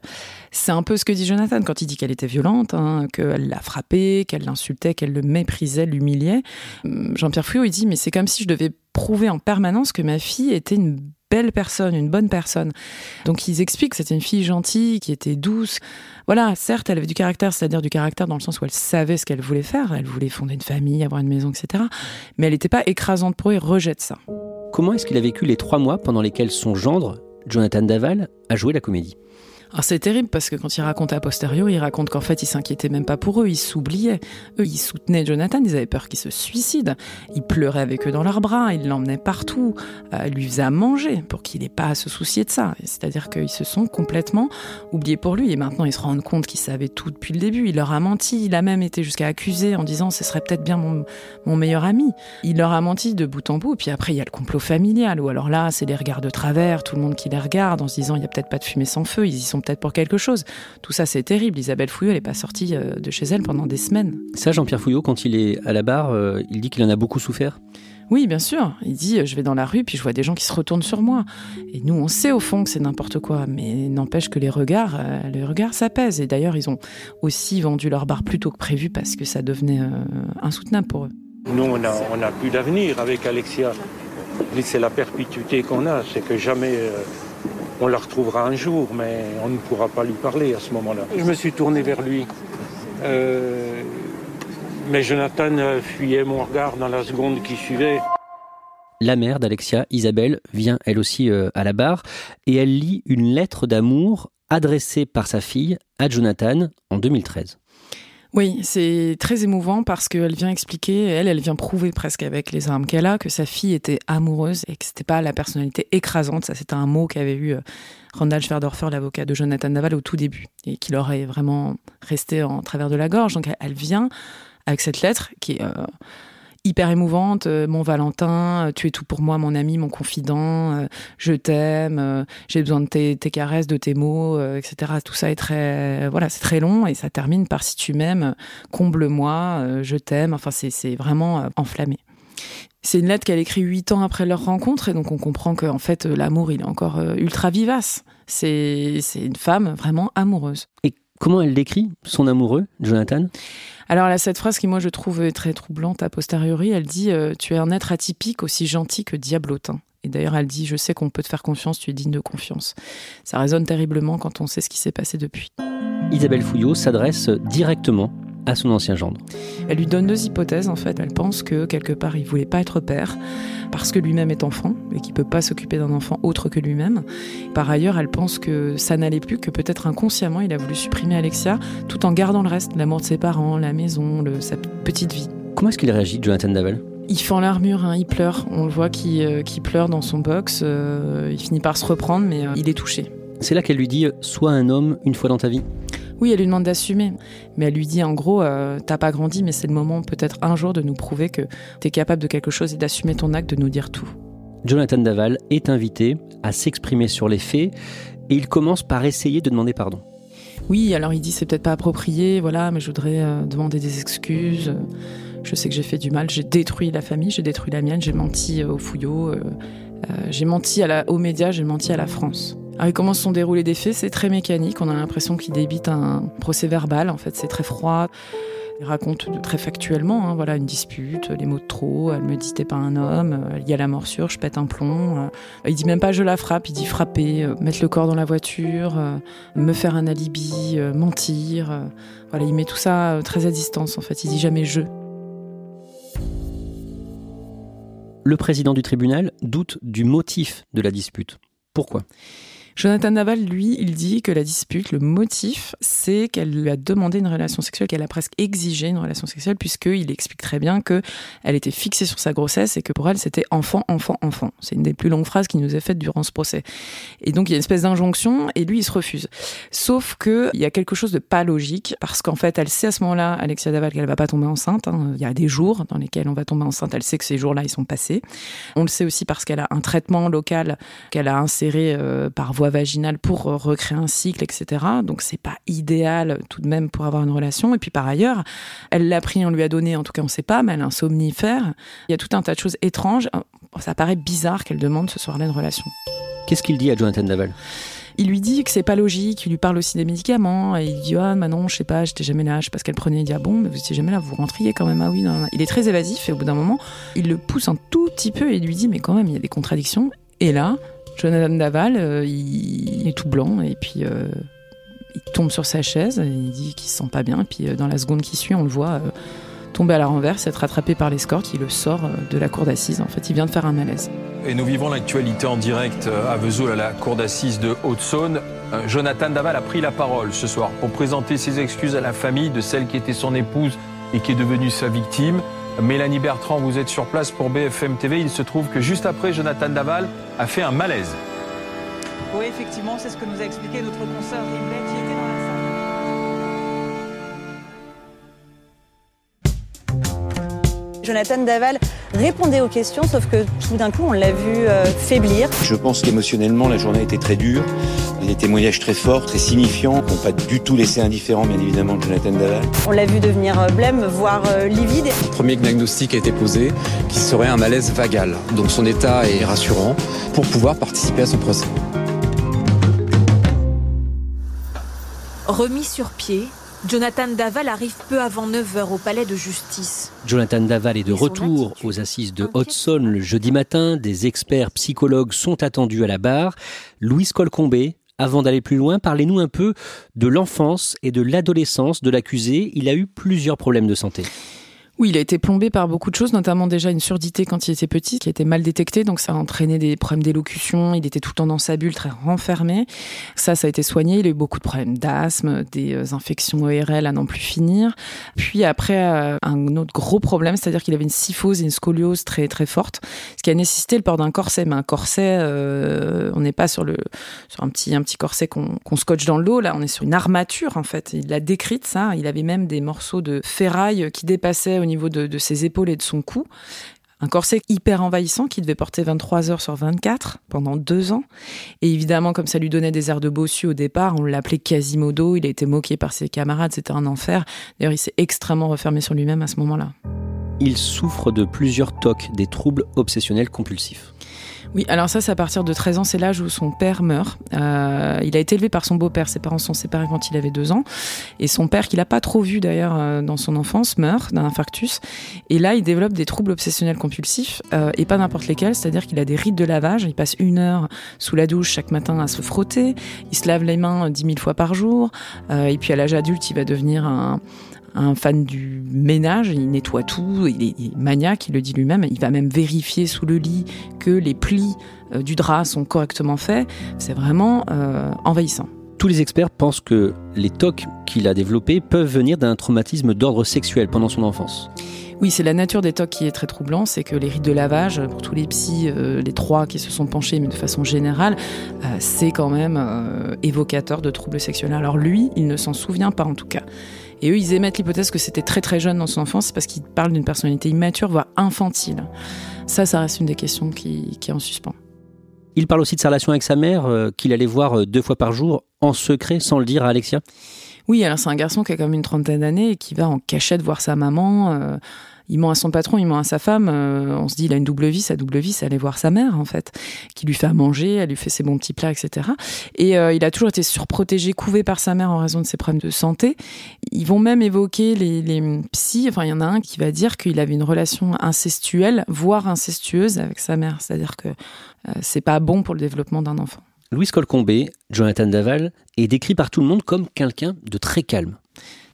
C'est un peu ce que dit Jonathan quand il dit qu'elle était violente, hein, qu'elle l'a frappé, qu'elle l'insultait, qu'elle le méprisait, l'humiliait. Hum, Jean-Pierre Fouillot, il dit mais c'est comme si je devais prouver en permanence que ma fille était une belle personne, une bonne personne. Donc ils expliquent que c'était une fille gentille, qui était douce. Voilà, certes, elle avait du caractère, c'est-à-dire du caractère dans le sens où elle savait ce qu'elle voulait faire. Elle voulait fonder une famille, avoir une maison, etc. Mais elle n'était pas écrasante pour eux et rejette ça. Comment est-ce qu'il a vécu les trois mois pendant lesquels son gendre, Jonathan Daval, a joué la comédie? C'est terrible parce que quand il raconte à posteriori, il raconte qu'en fait il s'inquiétait même pas pour eux, il s'oubliait. Eux, ils soutenaient Jonathan, ils avaient peur qu'il se suicide. Il pleurait avec eux dans leurs bras, il l'emmenait partout, euh, lui faisait à manger pour qu'il n'ait pas à se soucier de ça. C'est-à-dire qu'ils se sont complètement oubliés pour lui et maintenant ils se rendent compte qu'il savait tout depuis le début. Il leur a menti, il a même été jusqu'à accuser en disant ce serait peut-être bien mon, meilleur ami. Il leur a menti de bout en bout. Puis après il y a le complot familial ou alors là c'est les regards de travers, tout le monde qui les regarde en se disant il y a peut-être pas de fumée sans feu, ils y sont peut-être pour quelque chose. Tout ça, c'est terrible. Isabelle Fouillot, elle n'est pas sortie euh, de chez elle pendant des semaines. Ça, Jean-Pierre Fouillot, quand il est à la barre, euh, il dit qu'il en a beaucoup souffert oui, bien sûr. Il dit, euh, je vais dans la rue, puis je vois des gens qui se retournent sur moi. Et nous, on sait au fond que c'est n'importe quoi, mais n'empêche que les regards, les regards, ça pèse. Et d'ailleurs, ils ont aussi vendu leur bar plus tôt que prévu parce que ça devenait insoutenable pour eux. Nous, on n'a plus d'avenir avec Alexia. C'est la perpétuité qu'on a, c'est que jamais on la retrouvera un jour, mais on ne pourra pas lui parler à ce moment-là. Je me suis tourné vers lui. Euh, mais Jonathan fuyait mon regard dans la seconde qui suivait. la mère d'Alexia, Isabelle, vient elle aussi euh, à la barre et elle lit une lettre d'amour adressée par sa fille à Jonathan en 2013. Oui, c'est très émouvant parce qu'elle vient expliquer, elle, elle vient prouver presque avec les armes qu'elle a que sa fille était amoureuse et que c'était pas la personnalité écrasante. Ça, c'était un mot qu'avait eu euh, Randall Schwerdorfer, l'avocat de Jonathan Daval, au tout début et qui leur est vraiment resté en travers de la gorge. Donc, elle vient avec cette lettre qui est euh, hyper émouvante. Euh, mon Valentin, euh, tu es tout pour moi, mon ami, mon confident. Euh, je t'aime. J'ai besoin de tes, caresses, de tes mots, etc. Tout ça est très, voilà, c'est très long et ça termine par si tu m'aimes, comble-moi, je t'aime. Enfin, c'est vraiment enflammé. C'est une lettre qu'elle écrit huit ans après leur rencontre et donc on comprend qu'en fait l'amour il est encore ultra vivace. C'est une femme vraiment amoureuse. Et comment elle décrit son amoureux, Jonathan? Alors, a cette phrase qui, moi, je trouve très troublante a posteriori. Elle dit euh, Tu es un être atypique, aussi gentil que diablotin. Et d'ailleurs, elle dit Je sais qu'on peut te faire confiance, tu es digne de confiance. Ça résonne terriblement quand on sait ce qui s'est passé depuis. Isabelle Fouillot s'adresse directement à son ancien gendre. Elle lui donne deux hypothèses en fait. Elle pense que quelque part il voulait pas être père parce que lui-même est enfant et qu'il peut pas s'occuper d'un enfant autre que lui-même. Par ailleurs, elle pense que ça n'allait plus, que peut-être inconsciemment il a voulu supprimer Alexia tout en gardant le reste, l'amour de ses parents, la maison, le, sa petite vie. Comment est-ce qu'il réagit, Jonathan Daval il fend l'armure, hein, il pleure. On le voit qui euh, pleure dans son box. Euh, il finit par se reprendre, mais euh, il est touché. C'est là qu'elle lui dit Sois un homme une fois dans ta vie oui, elle lui demande d'assumer, mais elle lui dit en gros, euh, t'as pas grandi, mais c'est le moment peut-être un jour de nous prouver que t'es capable de quelque chose et d'assumer ton acte, de nous dire tout. Jonathan Daval est invité à s'exprimer sur les faits et il commence par essayer de demander pardon. Oui, alors il dit c'est peut-être pas approprié, voilà, mais je voudrais euh, demander des excuses. Je sais que j'ai fait du mal, j'ai détruit la famille, j'ai détruit la mienne, j'ai menti euh, aux fouillots, j'ai menti à la, aux médias, j'ai menti à la France. Alors, comment se sont déroulés des faits? C'est très mécanique. On a l'impression qu'il débite un procès verbal. En fait, c'est très froid. Il raconte très factuellement, hein, voilà, une dispute, les mots de trop. Elle me dit t'es pas un homme. Il y a la morsure, je pète un plomb. Euh, il dit même pas je la frappe. Il dit frapper, euh, mettre le corps dans la voiture, euh, me faire un alibi, mentir. Voilà, il met tout ça très à distance. En fait, il dit jamais je. Le président du tribunal doute du motif de la dispute. Pourquoi? Jonathan Naval, lui, il dit que la dispute, le motif, c'est qu'elle lui a demandé une relation sexuelle, qu'elle a presque exigé une relation sexuelle, puisqu'il explique très bien que elle était fixée sur sa grossesse et que pour elle, c'était enfant, enfant, enfant. C'est une des plus longues phrases qui nous est faite durant ce procès. Et donc, il y a une espèce d'injonction, et lui, il se refuse. Sauf que il y a quelque chose de pas logique, parce qu'en fait, elle sait à ce moment-là, Alexia Daval, qu'elle va pas tomber enceinte. Hein. Il y a des jours dans lesquels on va tomber enceinte. Elle sait que ces jours-là, ils sont passés. On le sait aussi parce qu'elle a un traitement local qu'elle a inséré euh, par voie vaginale pour euh, recréer un cycle, etc. Donc c'est pas idéal tout de même pour avoir une relation. Et puis par ailleurs, elle l'a pris, on lui a donné, en tout cas on sait pas, mais elle a un somnifère. Il y a tout un tas de choses étranges. Ça paraît bizarre qu'elle demande ce soir-là une relation. Qu'est-ce qu'il dit à Jonathan Daval il lui dit que c'est pas logique, il lui parle aussi des médicaments, et il dit Ah, bah non, je sais pas, j'étais jamais là, je sais pas ce qu'elle prenait. Il dit Ah bon, mais vous étiez jamais là, vous rentriez quand même. Ah oui, non, Il est très évasif, et au bout d'un moment, il le pousse un tout petit peu et il lui dit Mais quand même, il y a des contradictions. Et là, Jonathan Daval, euh, il, est tout blanc et puis euh, il tombe sur sa chaise et il dit qu'il se sent pas bien. Et puis euh, dans la seconde qui suit, on le voit tomber à la renverse, être rattrapé par l'escorte qui le sort de la cour d'assises. En fait, il vient de faire un malaise. Et nous vivons l'actualité en direct à Vesoul, à la cour d'assises de Haute-Saône. Jonathan Daval a pris la parole ce soir pour présenter ses excuses à la famille de celle qui était son épouse et qui est devenue sa victime. Mélanie Bertrand, vous êtes sur place pour BFM TV. Il se trouve que juste après, Jonathan Daval a fait un malaise. Oui, effectivement, c'est ce que nous a expliqué notre consoeur Jonathan Daval répondait aux questions, sauf que tout d'un coup, on l'a vu euh, faiblir. Je pense qu'émotionnellement, la journée a été très dure. Des témoignages très forts, très signifiants, qui n'ont pas du tout laissé indifférent, bien évidemment, Jonathan Daval. On l'a vu devenir euh, blême, voire euh, livide. Le premier diagnostic a été posé, qui serait un malaise vagal. Donc son état est rassurant pour pouvoir participer à son procès. Remis sur pied, Jonathan Daval arrive peu avant 9h au palais de justice. Jonathan Daval est de retour aux assises de Hudson le jeudi matin. Des experts psychologues sont attendus à la barre. Louise Colcombé, avant d'aller plus loin, parlez-nous un peu de l'enfance et de l'adolescence de l'accusé. Il a eu plusieurs problèmes de santé. Oui, il a été plombé par beaucoup de choses, notamment déjà une surdité quand il était petit, qui a été mal détectée, donc ça a entraîné des problèmes d'élocution, il était tout le temps dans sa bulle, très renfermé. Ça, ça a été soigné, il a eu beaucoup de problèmes d'asthme, des euh, infections ORL à n'en plus finir. Puis après, euh, un autre gros problème, c'est-à-dire qu'il avait une syphose et une scoliose très très forte, ce qui a nécessité le port d'un corset. Mais un corset, euh, on n'est pas sur, le, sur un, petit, un petit corset qu'on scotche dans l'eau, là, on est sur une armature en fait. Il l'a décrite ça, il avait même des morceaux de ferraille qui dépassaient au niveau de, ses épaules et de son cou. Un corset hyper envahissant qui devait porter 23 heures sur 24 pendant deux ans. Et évidemment, comme ça lui donnait des airs de bossu au départ, on l'appelait Quasimodo. Il a été moqué par ses camarades. C'était un enfer. D'ailleurs, il s'est extrêmement refermé sur lui-même à ce moment-là. Il souffre de plusieurs TOC, des troubles obsessionnels compulsifs. Oui, alors ça, c'est à partir de 13 ans, c'est l'âge où son père meurt. Euh, il a été élevé par son beau-père, ses parents sont séparés quand il avait deux ans. Et son père, qu'il n'a pas trop vu d'ailleurs euh, dans son enfance, meurt d'un infarctus. Et là, il développe des troubles obsessionnels compulsifs, euh, et pas n'importe lesquels, c'est-à-dire qu'il a des rites de lavage. Il passe une heure sous la douche chaque matin à se frotter. Il se lave les mains dix mille fois par jour. Euh, et puis à l'âge adulte, il va devenir un un fan du ménage, il nettoie tout, il est, il est maniaque, il le dit lui-même, il va même vérifier sous le lit que les plis euh, du drap sont correctement faits. C'est vraiment euh, envahissant. Tous les experts pensent que les TOC qu'il a développés peuvent venir d'un traumatisme d'ordre sexuel pendant son enfance. Oui, c'est la nature des TOC qui est très troublant, c'est que les rites de lavage, pour tous les psys, euh, les trois qui se sont penchés, mais de façon générale, euh, c'est quand même euh, évocateur de troubles sexuels. Alors lui, il ne s'en souvient pas en tout cas. Et eux, ils émettent l'hypothèse que c'était très très jeune dans son enfance, parce qu'ils parlent d'une personnalité immature, voire infantile. Ça, ça reste une des questions qui, qui est en suspens. Il parle aussi de sa relation avec sa mère, euh, qu'il allait voir euh, deux fois par jour, en secret, sans le dire à Alexia? Oui, alors c'est un garçon qui a comme une trentaine d'années et qui va en cachette voir sa maman. euh, il ment à son patron, il ment à sa femme. euh, on se dit, il a une double vie. Sa double vie, c'est aller voir sa mère, en fait, qui lui fait à manger, elle lui fait ses bons petits plats, etc. Et euh, il a toujours été surprotégé, couvé par sa mère en raison de ses problèmes de santé. Ils vont même évoquer les, les psys. Enfin, il y en a un qui va dire qu'il avait une relation incestuelle, voire incestueuse avec sa mère. C'est-à-dire que euh, c'est pas bon pour le développement d'un enfant. Louis Colcombé, Jonathan Daval, est décrit par tout le monde comme quelqu'un de très calme.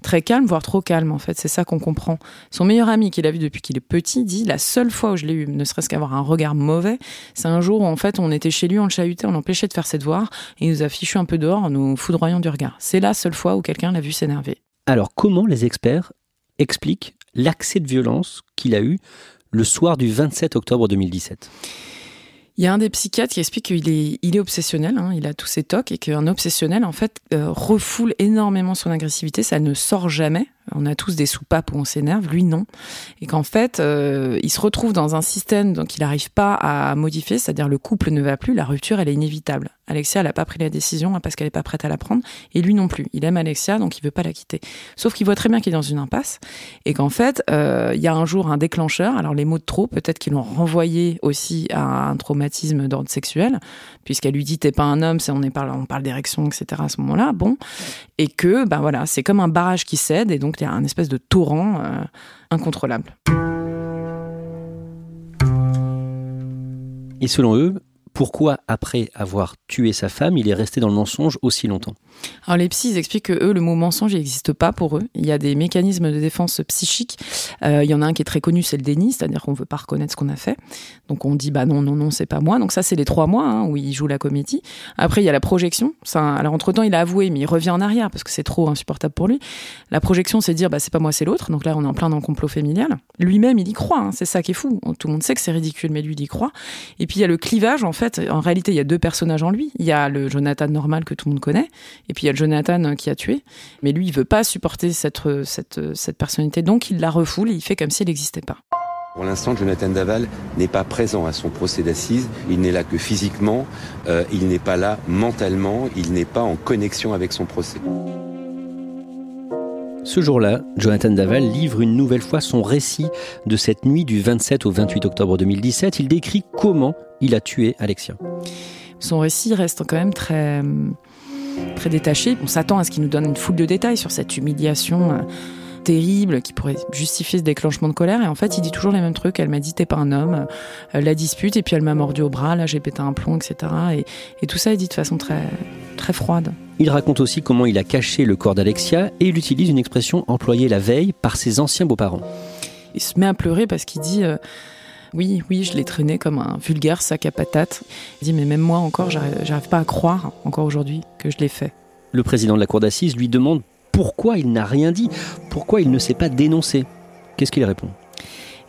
Très calme, voire trop calme en fait. C'est ça qu'on comprend. Son meilleur ami qu'il a vu depuis qu'il est petit dit la seule fois où je l'ai eu, ne serait-ce qu'avoir un regard mauvais, c'est un jour où en fait on était chez lui, on le chahutait, on l'empêchait de faire ses devoirs et il nous a fichu un peu dehors en nous foudroyant du regard. C'est la seule fois où quelqu'un l'a vu s'énerver. Alors comment les experts expliquent l'accès de violence qu'il a eu le soir du 27 octobre 2017 Il y a un des psychiatres qui explique qu'il est, il est obsessionnel, hein, il a tous ses tocs, et qu'un obsessionnel, en fait, euh, refoule énormément son agressivité, ça ne sort jamais. On a tous des soupapes où on s'énerve, lui non. Et qu'en fait, euh, il se retrouve dans un système donc il n'arrive pas à modifier, c'est-à-dire le couple ne va plus, la rupture, elle est inévitable. Alexia, elle n'a pas pris la décision hein, parce qu'elle n'est pas prête à la prendre, et lui non plus. Il aime Alexia, donc il veut pas la quitter. Sauf qu'il voit très bien qu'il est dans une impasse, et qu'en fait, euh, il y a un jour un déclencheur. Alors les mots de trop, peut-être qu'ils l'ont renvoyé aussi à un traumatisme d'ordre sexuel, puisqu'elle lui dit t'es pas un homme, on parle, on parle d'érection, etc. À ce moment-là, bon, et que ben voilà, c'est comme un barrage qui cède, et donc il y a un espèce de torrent euh, incontrôlable. Et selon eux, pourquoi, après avoir tué sa femme, il est resté dans le mensonge aussi longtemps? Alors les psys expliquent que eux, le mot mensonge, n'existe pas pour eux. Il y a des mécanismes de défense psychique. Euh, il y en a un qui est très connu, c'est le déni, c'est-à-dire qu'on veut pas reconnaître ce qu'on a fait. Donc on dit bah non, non, non, c'est pas moi. Donc ça, c'est les trois mois hein, où il joue la comédie. Après, il y a la projection. Ça, alors entre temps, il a avoué, mais il revient en arrière parce que c'est trop insupportable pour lui. La projection, c'est dire bah c'est pas moi, c'est l'autre. Donc là, on est en plein dans le complot familial. Lui-même, il y croit. hein. C'est ça qui est fou. Tout le monde sait que c'est ridicule, mais lui, il y croit. Et puis il y a le clivage. En fait, en réalité, il y a deux personnages en lui. Il y a le Jonathan normal que tout le monde connaît, et puis il y a le Jonathan qui a tué. Mais lui, il veut pas supporter cette cette cette personnalité, donc il la refoule et il fait comme si elle n'existait pas. Pour l'instant, Jonathan Daval n'est pas présent à son procès d'assises. Il n'est là que physiquement, euh, il n'est pas là mentalement, il n'est pas en connexion avec son procès. Ce jour-là, Jonathan Daval livre une nouvelle fois son récit de cette nuit du 27 au 28 octobre 2017. Il décrit comment il a tué Alexia. Son récit reste quand même très très détaché. On s'attend à ce qu'il nous donne une foule de détails sur cette humiliation. euh, terrible qui pourrait justifier ce déclenchement de colère et en fait il dit toujours les mêmes trucs elle m'a dit t'es pas un homme euh, la dispute et puis elle m'a mordu au bras là j'ai pété un plomb etc et, et tout ça il dit de façon très très froide Il raconte aussi comment il a caché le corps d'Alexia et il utilise une expression employée la veille par ses anciens beaux-parents. Il se met à pleurer parce qu'il dit euh, Oui, oui, je l'ai traîné comme un vulgaire sac à patates. Il dit Mais même moi encore, j'arrive pas à croire, encore aujourd'hui, que je l'ai fait. Le président de la cour d'assises lui demande pourquoi il n'a rien dit, pourquoi il ne s'est pas dénoncé. Qu'est-ce qu'il répond?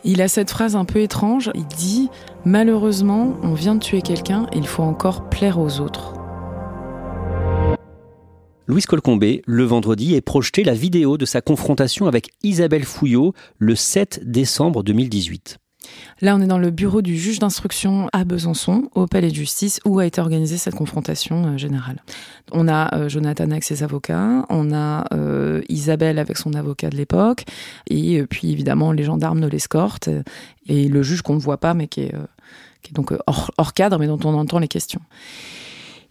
Il a cette phrase un peu étrange, il dit ⁇ Malheureusement, on vient de tuer quelqu'un et il faut encore plaire aux autres ⁇ Louise Colcombé, le vendredi, est projeté la vidéo de sa confrontation avec Isabelle Fouillot le 7 décembre 2018. Là, on est dans le bureau du juge d'instruction à Besançon, au palais de justice, où a été organisée cette confrontation euh, générale. On a euh, Jonathan avec ses avocats, on a euh, Isabelle avec son avocat de l'époque, et puis évidemment les gendarmes de l'escorte, et le juge qu'on ne voit pas, mais qui est, donc hors cadre, mais dont on entend les questions.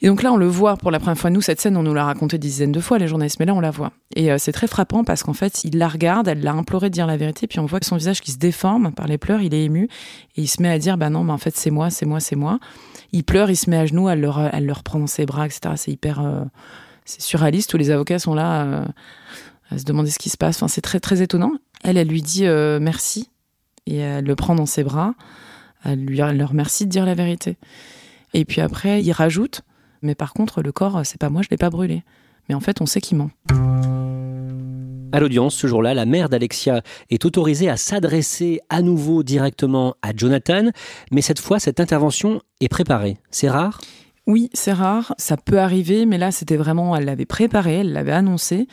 Et donc là, on le voit pour la première fois. Nous, cette scène, on nous l'a raconté des dizaines de fois, les journalistes, mais là, on la voit. Et euh, c'est très frappant parce qu'en fait, il la regarde, elle l'a imploré de dire la vérité, puis on voit son visage qui se déforme par les pleurs, il est ému, et il se met à dire, bah non, mais en fait, c'est moi, c'est moi, c'est moi. Il pleure, il se met à genoux, elle le, elle le reprend dans ses bras, etc. C'est hyper, euh, c'est surréaliste. Tous les avocats sont là euh, à se demander ce qui se passe. Enfin, c'est très, très étonnant. Elle, elle lui dit merci, et elle le prend dans ses bras. Elle lui elle le remercie de dire la vérité. Et puis après, il rajoute mais par contre, le corps, c'est pas moi, je l'ai pas brûlé. Mais en fait, on sait qu'il ment. À l'audience, ce jour-là, la mère d'Alexia est autorisée à s'adresser à nouveau directement à Jonathan, mais cette fois, cette intervention est préparée. C'est rare? Oui, c'est rare. Ça peut arriver, mais là, c'était vraiment, elle l'avait préparé, elle l'avait annoncé.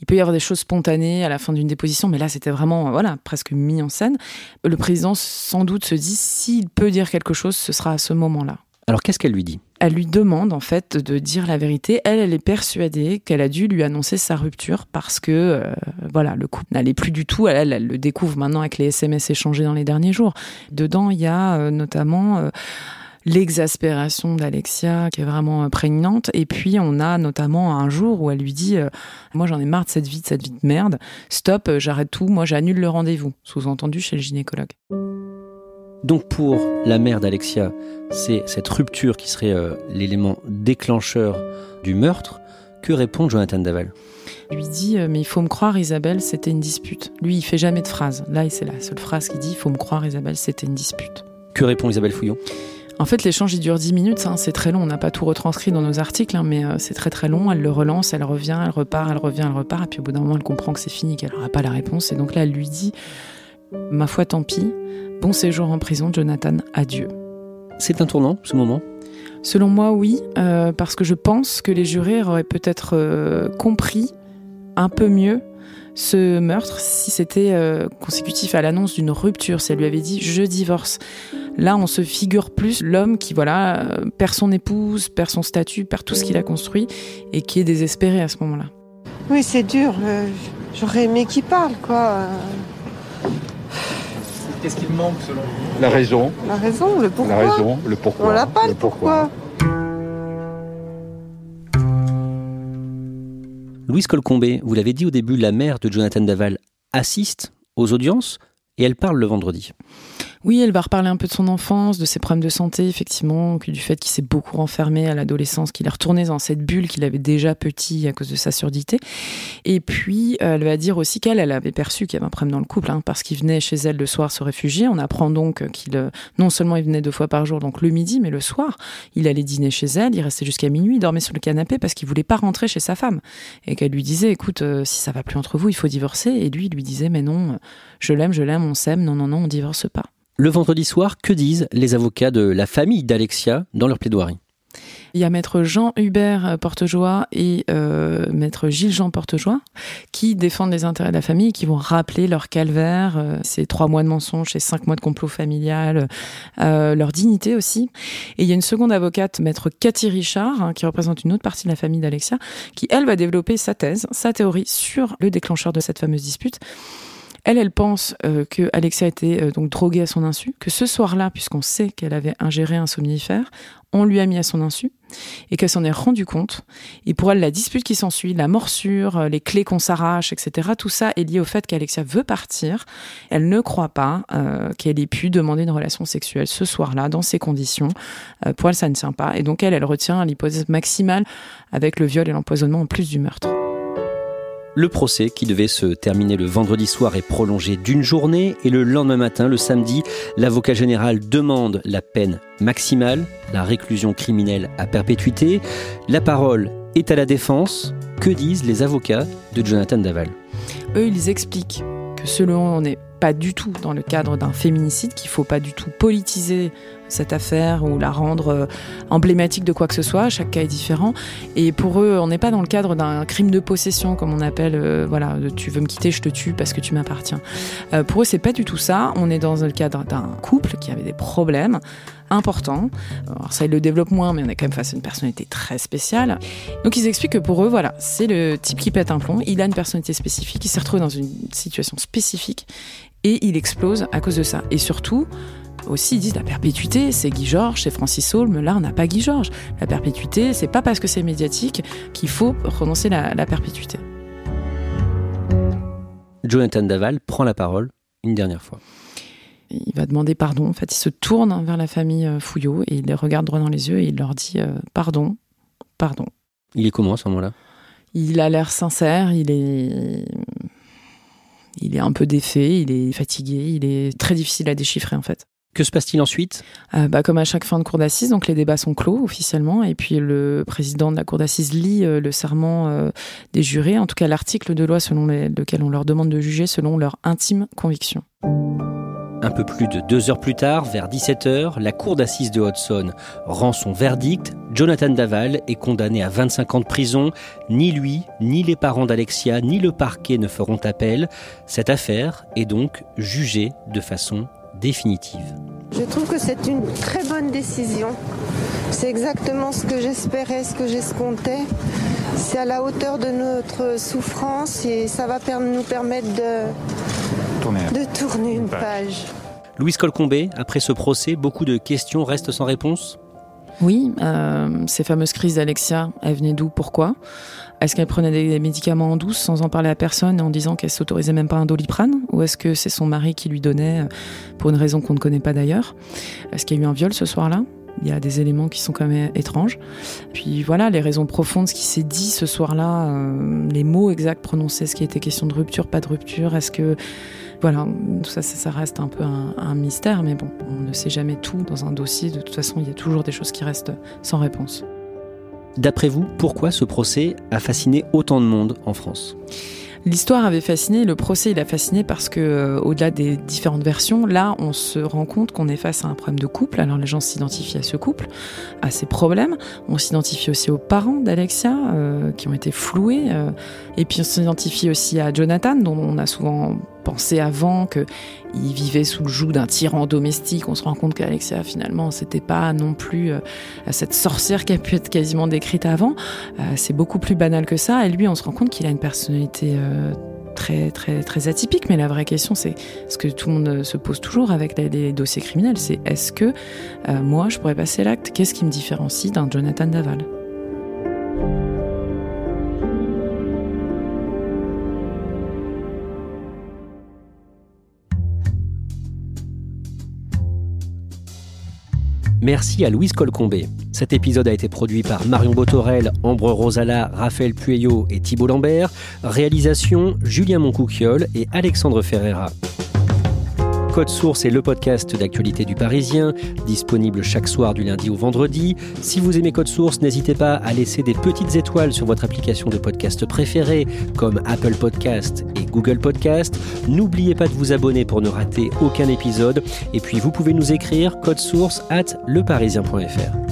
Il peut y avoir des choses spontanées à la fin d'une déposition, mais là, c'était vraiment, voilà, presque mis en scène. Le président, sans doute, se dit, s'il peut dire quelque chose, ce sera à ce moment-là. Alors qu'est-ce qu'elle lui dit? Elle lui demande en fait de dire la vérité. Elle, est persuadée qu'elle a dû lui annoncer sa rupture parce que euh, voilà, le couple n'allait plus du tout. Elle, elle, le découvre maintenant avec les SMS échangés dans les derniers jours. Dedans, il y a euh, notamment euh, l'exaspération d'Alexia qui est vraiment prégnante. Et puis on a notamment un jour où elle lui dit Moi j'en ai marre de cette vie, de cette vie de merde. Stop, j'arrête tout. Moi j'annule le rendez-vous. Sous-entendu chez le gynécologue. Donc pour la mère d'Alexia, c'est cette rupture qui serait euh, l'élément déclencheur du meurtre. Que répond Jonathan Daval? Il lui dit euh, mais il faut me croire Isabelle, c'était une dispute. Lui, il fait jamais de phrase. Là, c'est la seule phrase qu'il dit il faut me croire Isabelle, c'était une dispute. Que répond Isabelle Fouillon? En fait, l'échange, il dure 10 minutes, hein. c'est très long. On n'a pas tout retranscrit dans nos articles, hein, mais euh, c'est très très long. Elle le relance, elle revient, elle repart, elle revient, elle repart. Et puis au bout d'un moment, elle comprend que c'est fini, qu'elle n'aura pas la réponse. Et donc là, elle lui dit Ma foi, tant pis, Bon séjour en prison, Jonathan, adieu. C'est un tournant, ce moment Selon moi, oui, euh, parce que je pense que les jurés auraient peut-être euh, compris un peu mieux ce meurtre si c'était euh, consécutif à l'annonce d'une rupture, si elle lui avait dit je divorce. Là, on se figure plus l'homme qui voilà perd son épouse, perd son statut, perd tout ce qu'il a construit et qui est désespéré à ce moment-là. Oui, c'est dur. J'aurais aimé qu'il parle, quoi. Qu'est-ce qu'il manque selon vous La raison. La raison, le pourquoi. La raison, le pourquoi. On n'a pas le pourquoi. Louise Colcombé, vous l'avez dit au début, la mère de Jonathan Daval assiste aux audiences et elle parle le vendredi. Oui, elle va reparler un peu de son enfance, de ses problèmes de santé, effectivement, du fait qu'il s'est beaucoup renfermé à l'adolescence, qu'il est retourné dans cette bulle qu'il avait déjà petit à cause de sa surdité. Et puis, elle va dire aussi qu'elle, elle avait perçu qu'il y avait un problème dans le couple, hein, parce qu'il venait chez elle le soir se réfugier. On apprend donc qu'il, non seulement il venait deux fois par jour, donc le midi, mais le soir, il allait dîner chez elle, il restait jusqu'à minuit, il dormait sur le canapé parce qu'il voulait pas rentrer chez sa femme. Et qu'elle lui disait, écoute, euh, si ça va plus entre vous, il faut divorcer. Et lui, il lui disait, mais non, je l'aime, je l'aime, on s'aime, non, non, non, on divorce pas. Le vendredi soir, que disent les avocats de la famille d'Alexia dans leur plaidoirie? Il y a maître Jean-Hubert Portejoie et euh, maître Gilles-Jean Portejoie qui défendent les intérêts de la famille et qui vont rappeler leur calvaire, euh, ces trois mois de mensonges, ces cinq mois de complot familial, euh, leur dignité aussi. Et il y a une seconde avocate, maître Cathy Richard, hein, qui représente une autre partie de la famille d'Alexia, qui elle va développer sa thèse, sa théorie sur le déclencheur de cette fameuse dispute. Elle, elle pense euh, que Alexia été euh, donc droguée à son insu, que ce soir-là, puisqu'on sait qu'elle avait ingéré un somnifère, on lui a mis à son insu et qu'elle s'en est rendue compte. Et pour elle, la dispute qui s'ensuit, la morsure, euh, les clés qu'on s'arrache, etc., tout ça est lié au fait qu'Alexia veut partir. Elle ne croit pas qu'elle ait pu demander une relation sexuelle ce soir-là, dans ces conditions. pour elle, ça ne tient pas. Et donc, elle, elle retient l'hypothèse maximale avec le viol et l'empoisonnement en plus du meurtre. Le procès, qui devait se terminer le vendredi soir, est prolongé d'une journée et le lendemain matin, le samedi, l'avocat général demande la peine maximale, la réclusion criminelle à perpétuité. La parole est à la défense. Que disent les avocats de Jonathan Daval? Eux, ils expliquent que selon on n'est pas du tout dans le cadre d'un féminicide, qu'il faut pas du tout politiser cette affaire ou la rendre euh, emblématique de quoi que ce soit. Chaque cas est différent. Et pour eux, on n'est pas dans le cadre d'un crime de possession, comme on appelle, euh, voilà, tu veux me quitter, je te tue parce que tu m'appartiens. Euh, pour eux, c'est pas du tout ça. On est dans le cadre d'un couple qui avait des problèmes importants. Alors ça, ils le développent moins, mais on est quand même face à une personnalité très spéciale. Donc ils expliquent que pour eux, voilà, c'est le type qui pète un plomb. Il a une personnalité spécifique, il s'est retrouvé dans une situation spécifique et il explose à cause de ça. Et surtout, aussi ils disent la perpétuité, c'est Guy Georges, c'est Francis Saulme, là on n'a pas Guy Georges. La perpétuité, c'est pas parce que c'est médiatique qu'il faut renoncer la, la perpétuité. Jonathan Daval prend la parole une dernière fois. Il va demander pardon. En fait, il se tourne vers la famille euh, Fouillot et il les regarde droit dans les yeux et il leur dit euh, pardon, pardon. Il est comment à ce moment-là? Il a l'air sincère, il est il est un peu défait, il est fatigué, il est très difficile à déchiffrer en fait. Que se passe-t-il ensuite? Euh, bah, Comme à chaque fin de cour d'assises, donc les débats sont clos officiellement, et puis le président de la cour d'assises lit euh, le serment euh, des jurés, en tout cas l'article de loi selon les- lequel on leur demande de juger selon leur intime conviction. Un peu plus de deux heures plus tard, vers 17h, la cour d'assises de Hudson rend son verdict. Jonathan Daval est condamné à 25 ans de prison. Ni lui, ni les parents d'Alexia, ni le parquet ne feront appel. Cette affaire est donc jugée de façon définitive. Je trouve que c'est une très bonne décision. C'est exactement ce que j'espérais, ce que j'escomptais. C'est à la hauteur de notre souffrance et ça va nous permettre de, de tourner une page. Louise Colcombé, après ce procès, beaucoup de questions restent sans réponse? Oui, euh, ces fameuses crises d'Alexia, elles venaient d'où? Pourquoi? Est-ce qu'elle prenait des médicaments en douce sans en parler à personne et en disant qu'elle s'autorisait même pas un doliprane Ou est-ce que c'est son mari qui lui donnait euh, pour une raison qu'on ne connaît pas d'ailleurs? Est-ce qu'il y a eu un viol ce soir-là? Il y a des éléments qui sont quand même étranges. Puis voilà, les raisons profondes, ce qui s'est dit ce soir-là, euh, les mots exacts prononcés, est-ce qu'il était question de rupture, pas de rupture, est-ce que... Voilà, tout ça, ça, ça reste un peu un, un mystère, mais bon, on ne sait jamais tout dans un dossier. De toute façon, il y a toujours des choses qui restent sans réponse. D'après vous, pourquoi ce procès a fasciné autant de monde en France? L'histoire avait fasciné, le procès il a fasciné parce que euh, au-delà des différentes versions, là on se rend compte qu'on est face à un problème de couple. Alors les gens s'identifient à ce couple, à ses problèmes. On s'identifie aussi aux parents d'Alexia euh, qui ont été floués, euh, et puis on s'identifie aussi à Jonathan dont on a souvent pensé avant que il vivait sous le joug d'un tyran domestique. On se rend compte qu'Alexia finalement c'était pas non plus euh, cette sorcière qui a pu être quasiment décrite avant. Euh, c'est beaucoup plus banal que ça. Et lui, on se rend compte qu'il a une personnalité euh, très très très atypique. Mais la vraie question, c'est ce que tout le monde se pose toujours avec les, les dossiers criminels, c'est est-ce que moi je pourrais passer l'acte? Qu'est-ce qui me différencie d'un Jonathan Daval? Merci à Louise Colcombé. Cet épisode a été produit par Marion Botorel, Ambre Rosala, Raphaël Pueyo et Thibault Lambert. Réalisation Julien Moncouquiole et Alexandre Ferreira. Code Source est le podcast d'actualité du Parisien, disponible chaque soir du lundi au vendredi. Si vous aimez Code Source, n'hésitez pas à laisser des petites étoiles sur votre application de podcast préférée, comme Apple Podcast et Google Podcast. N'oubliez pas de vous abonner pour ne rater aucun épisode. Et puis vous pouvez nous écrire code source at leparisien.fr.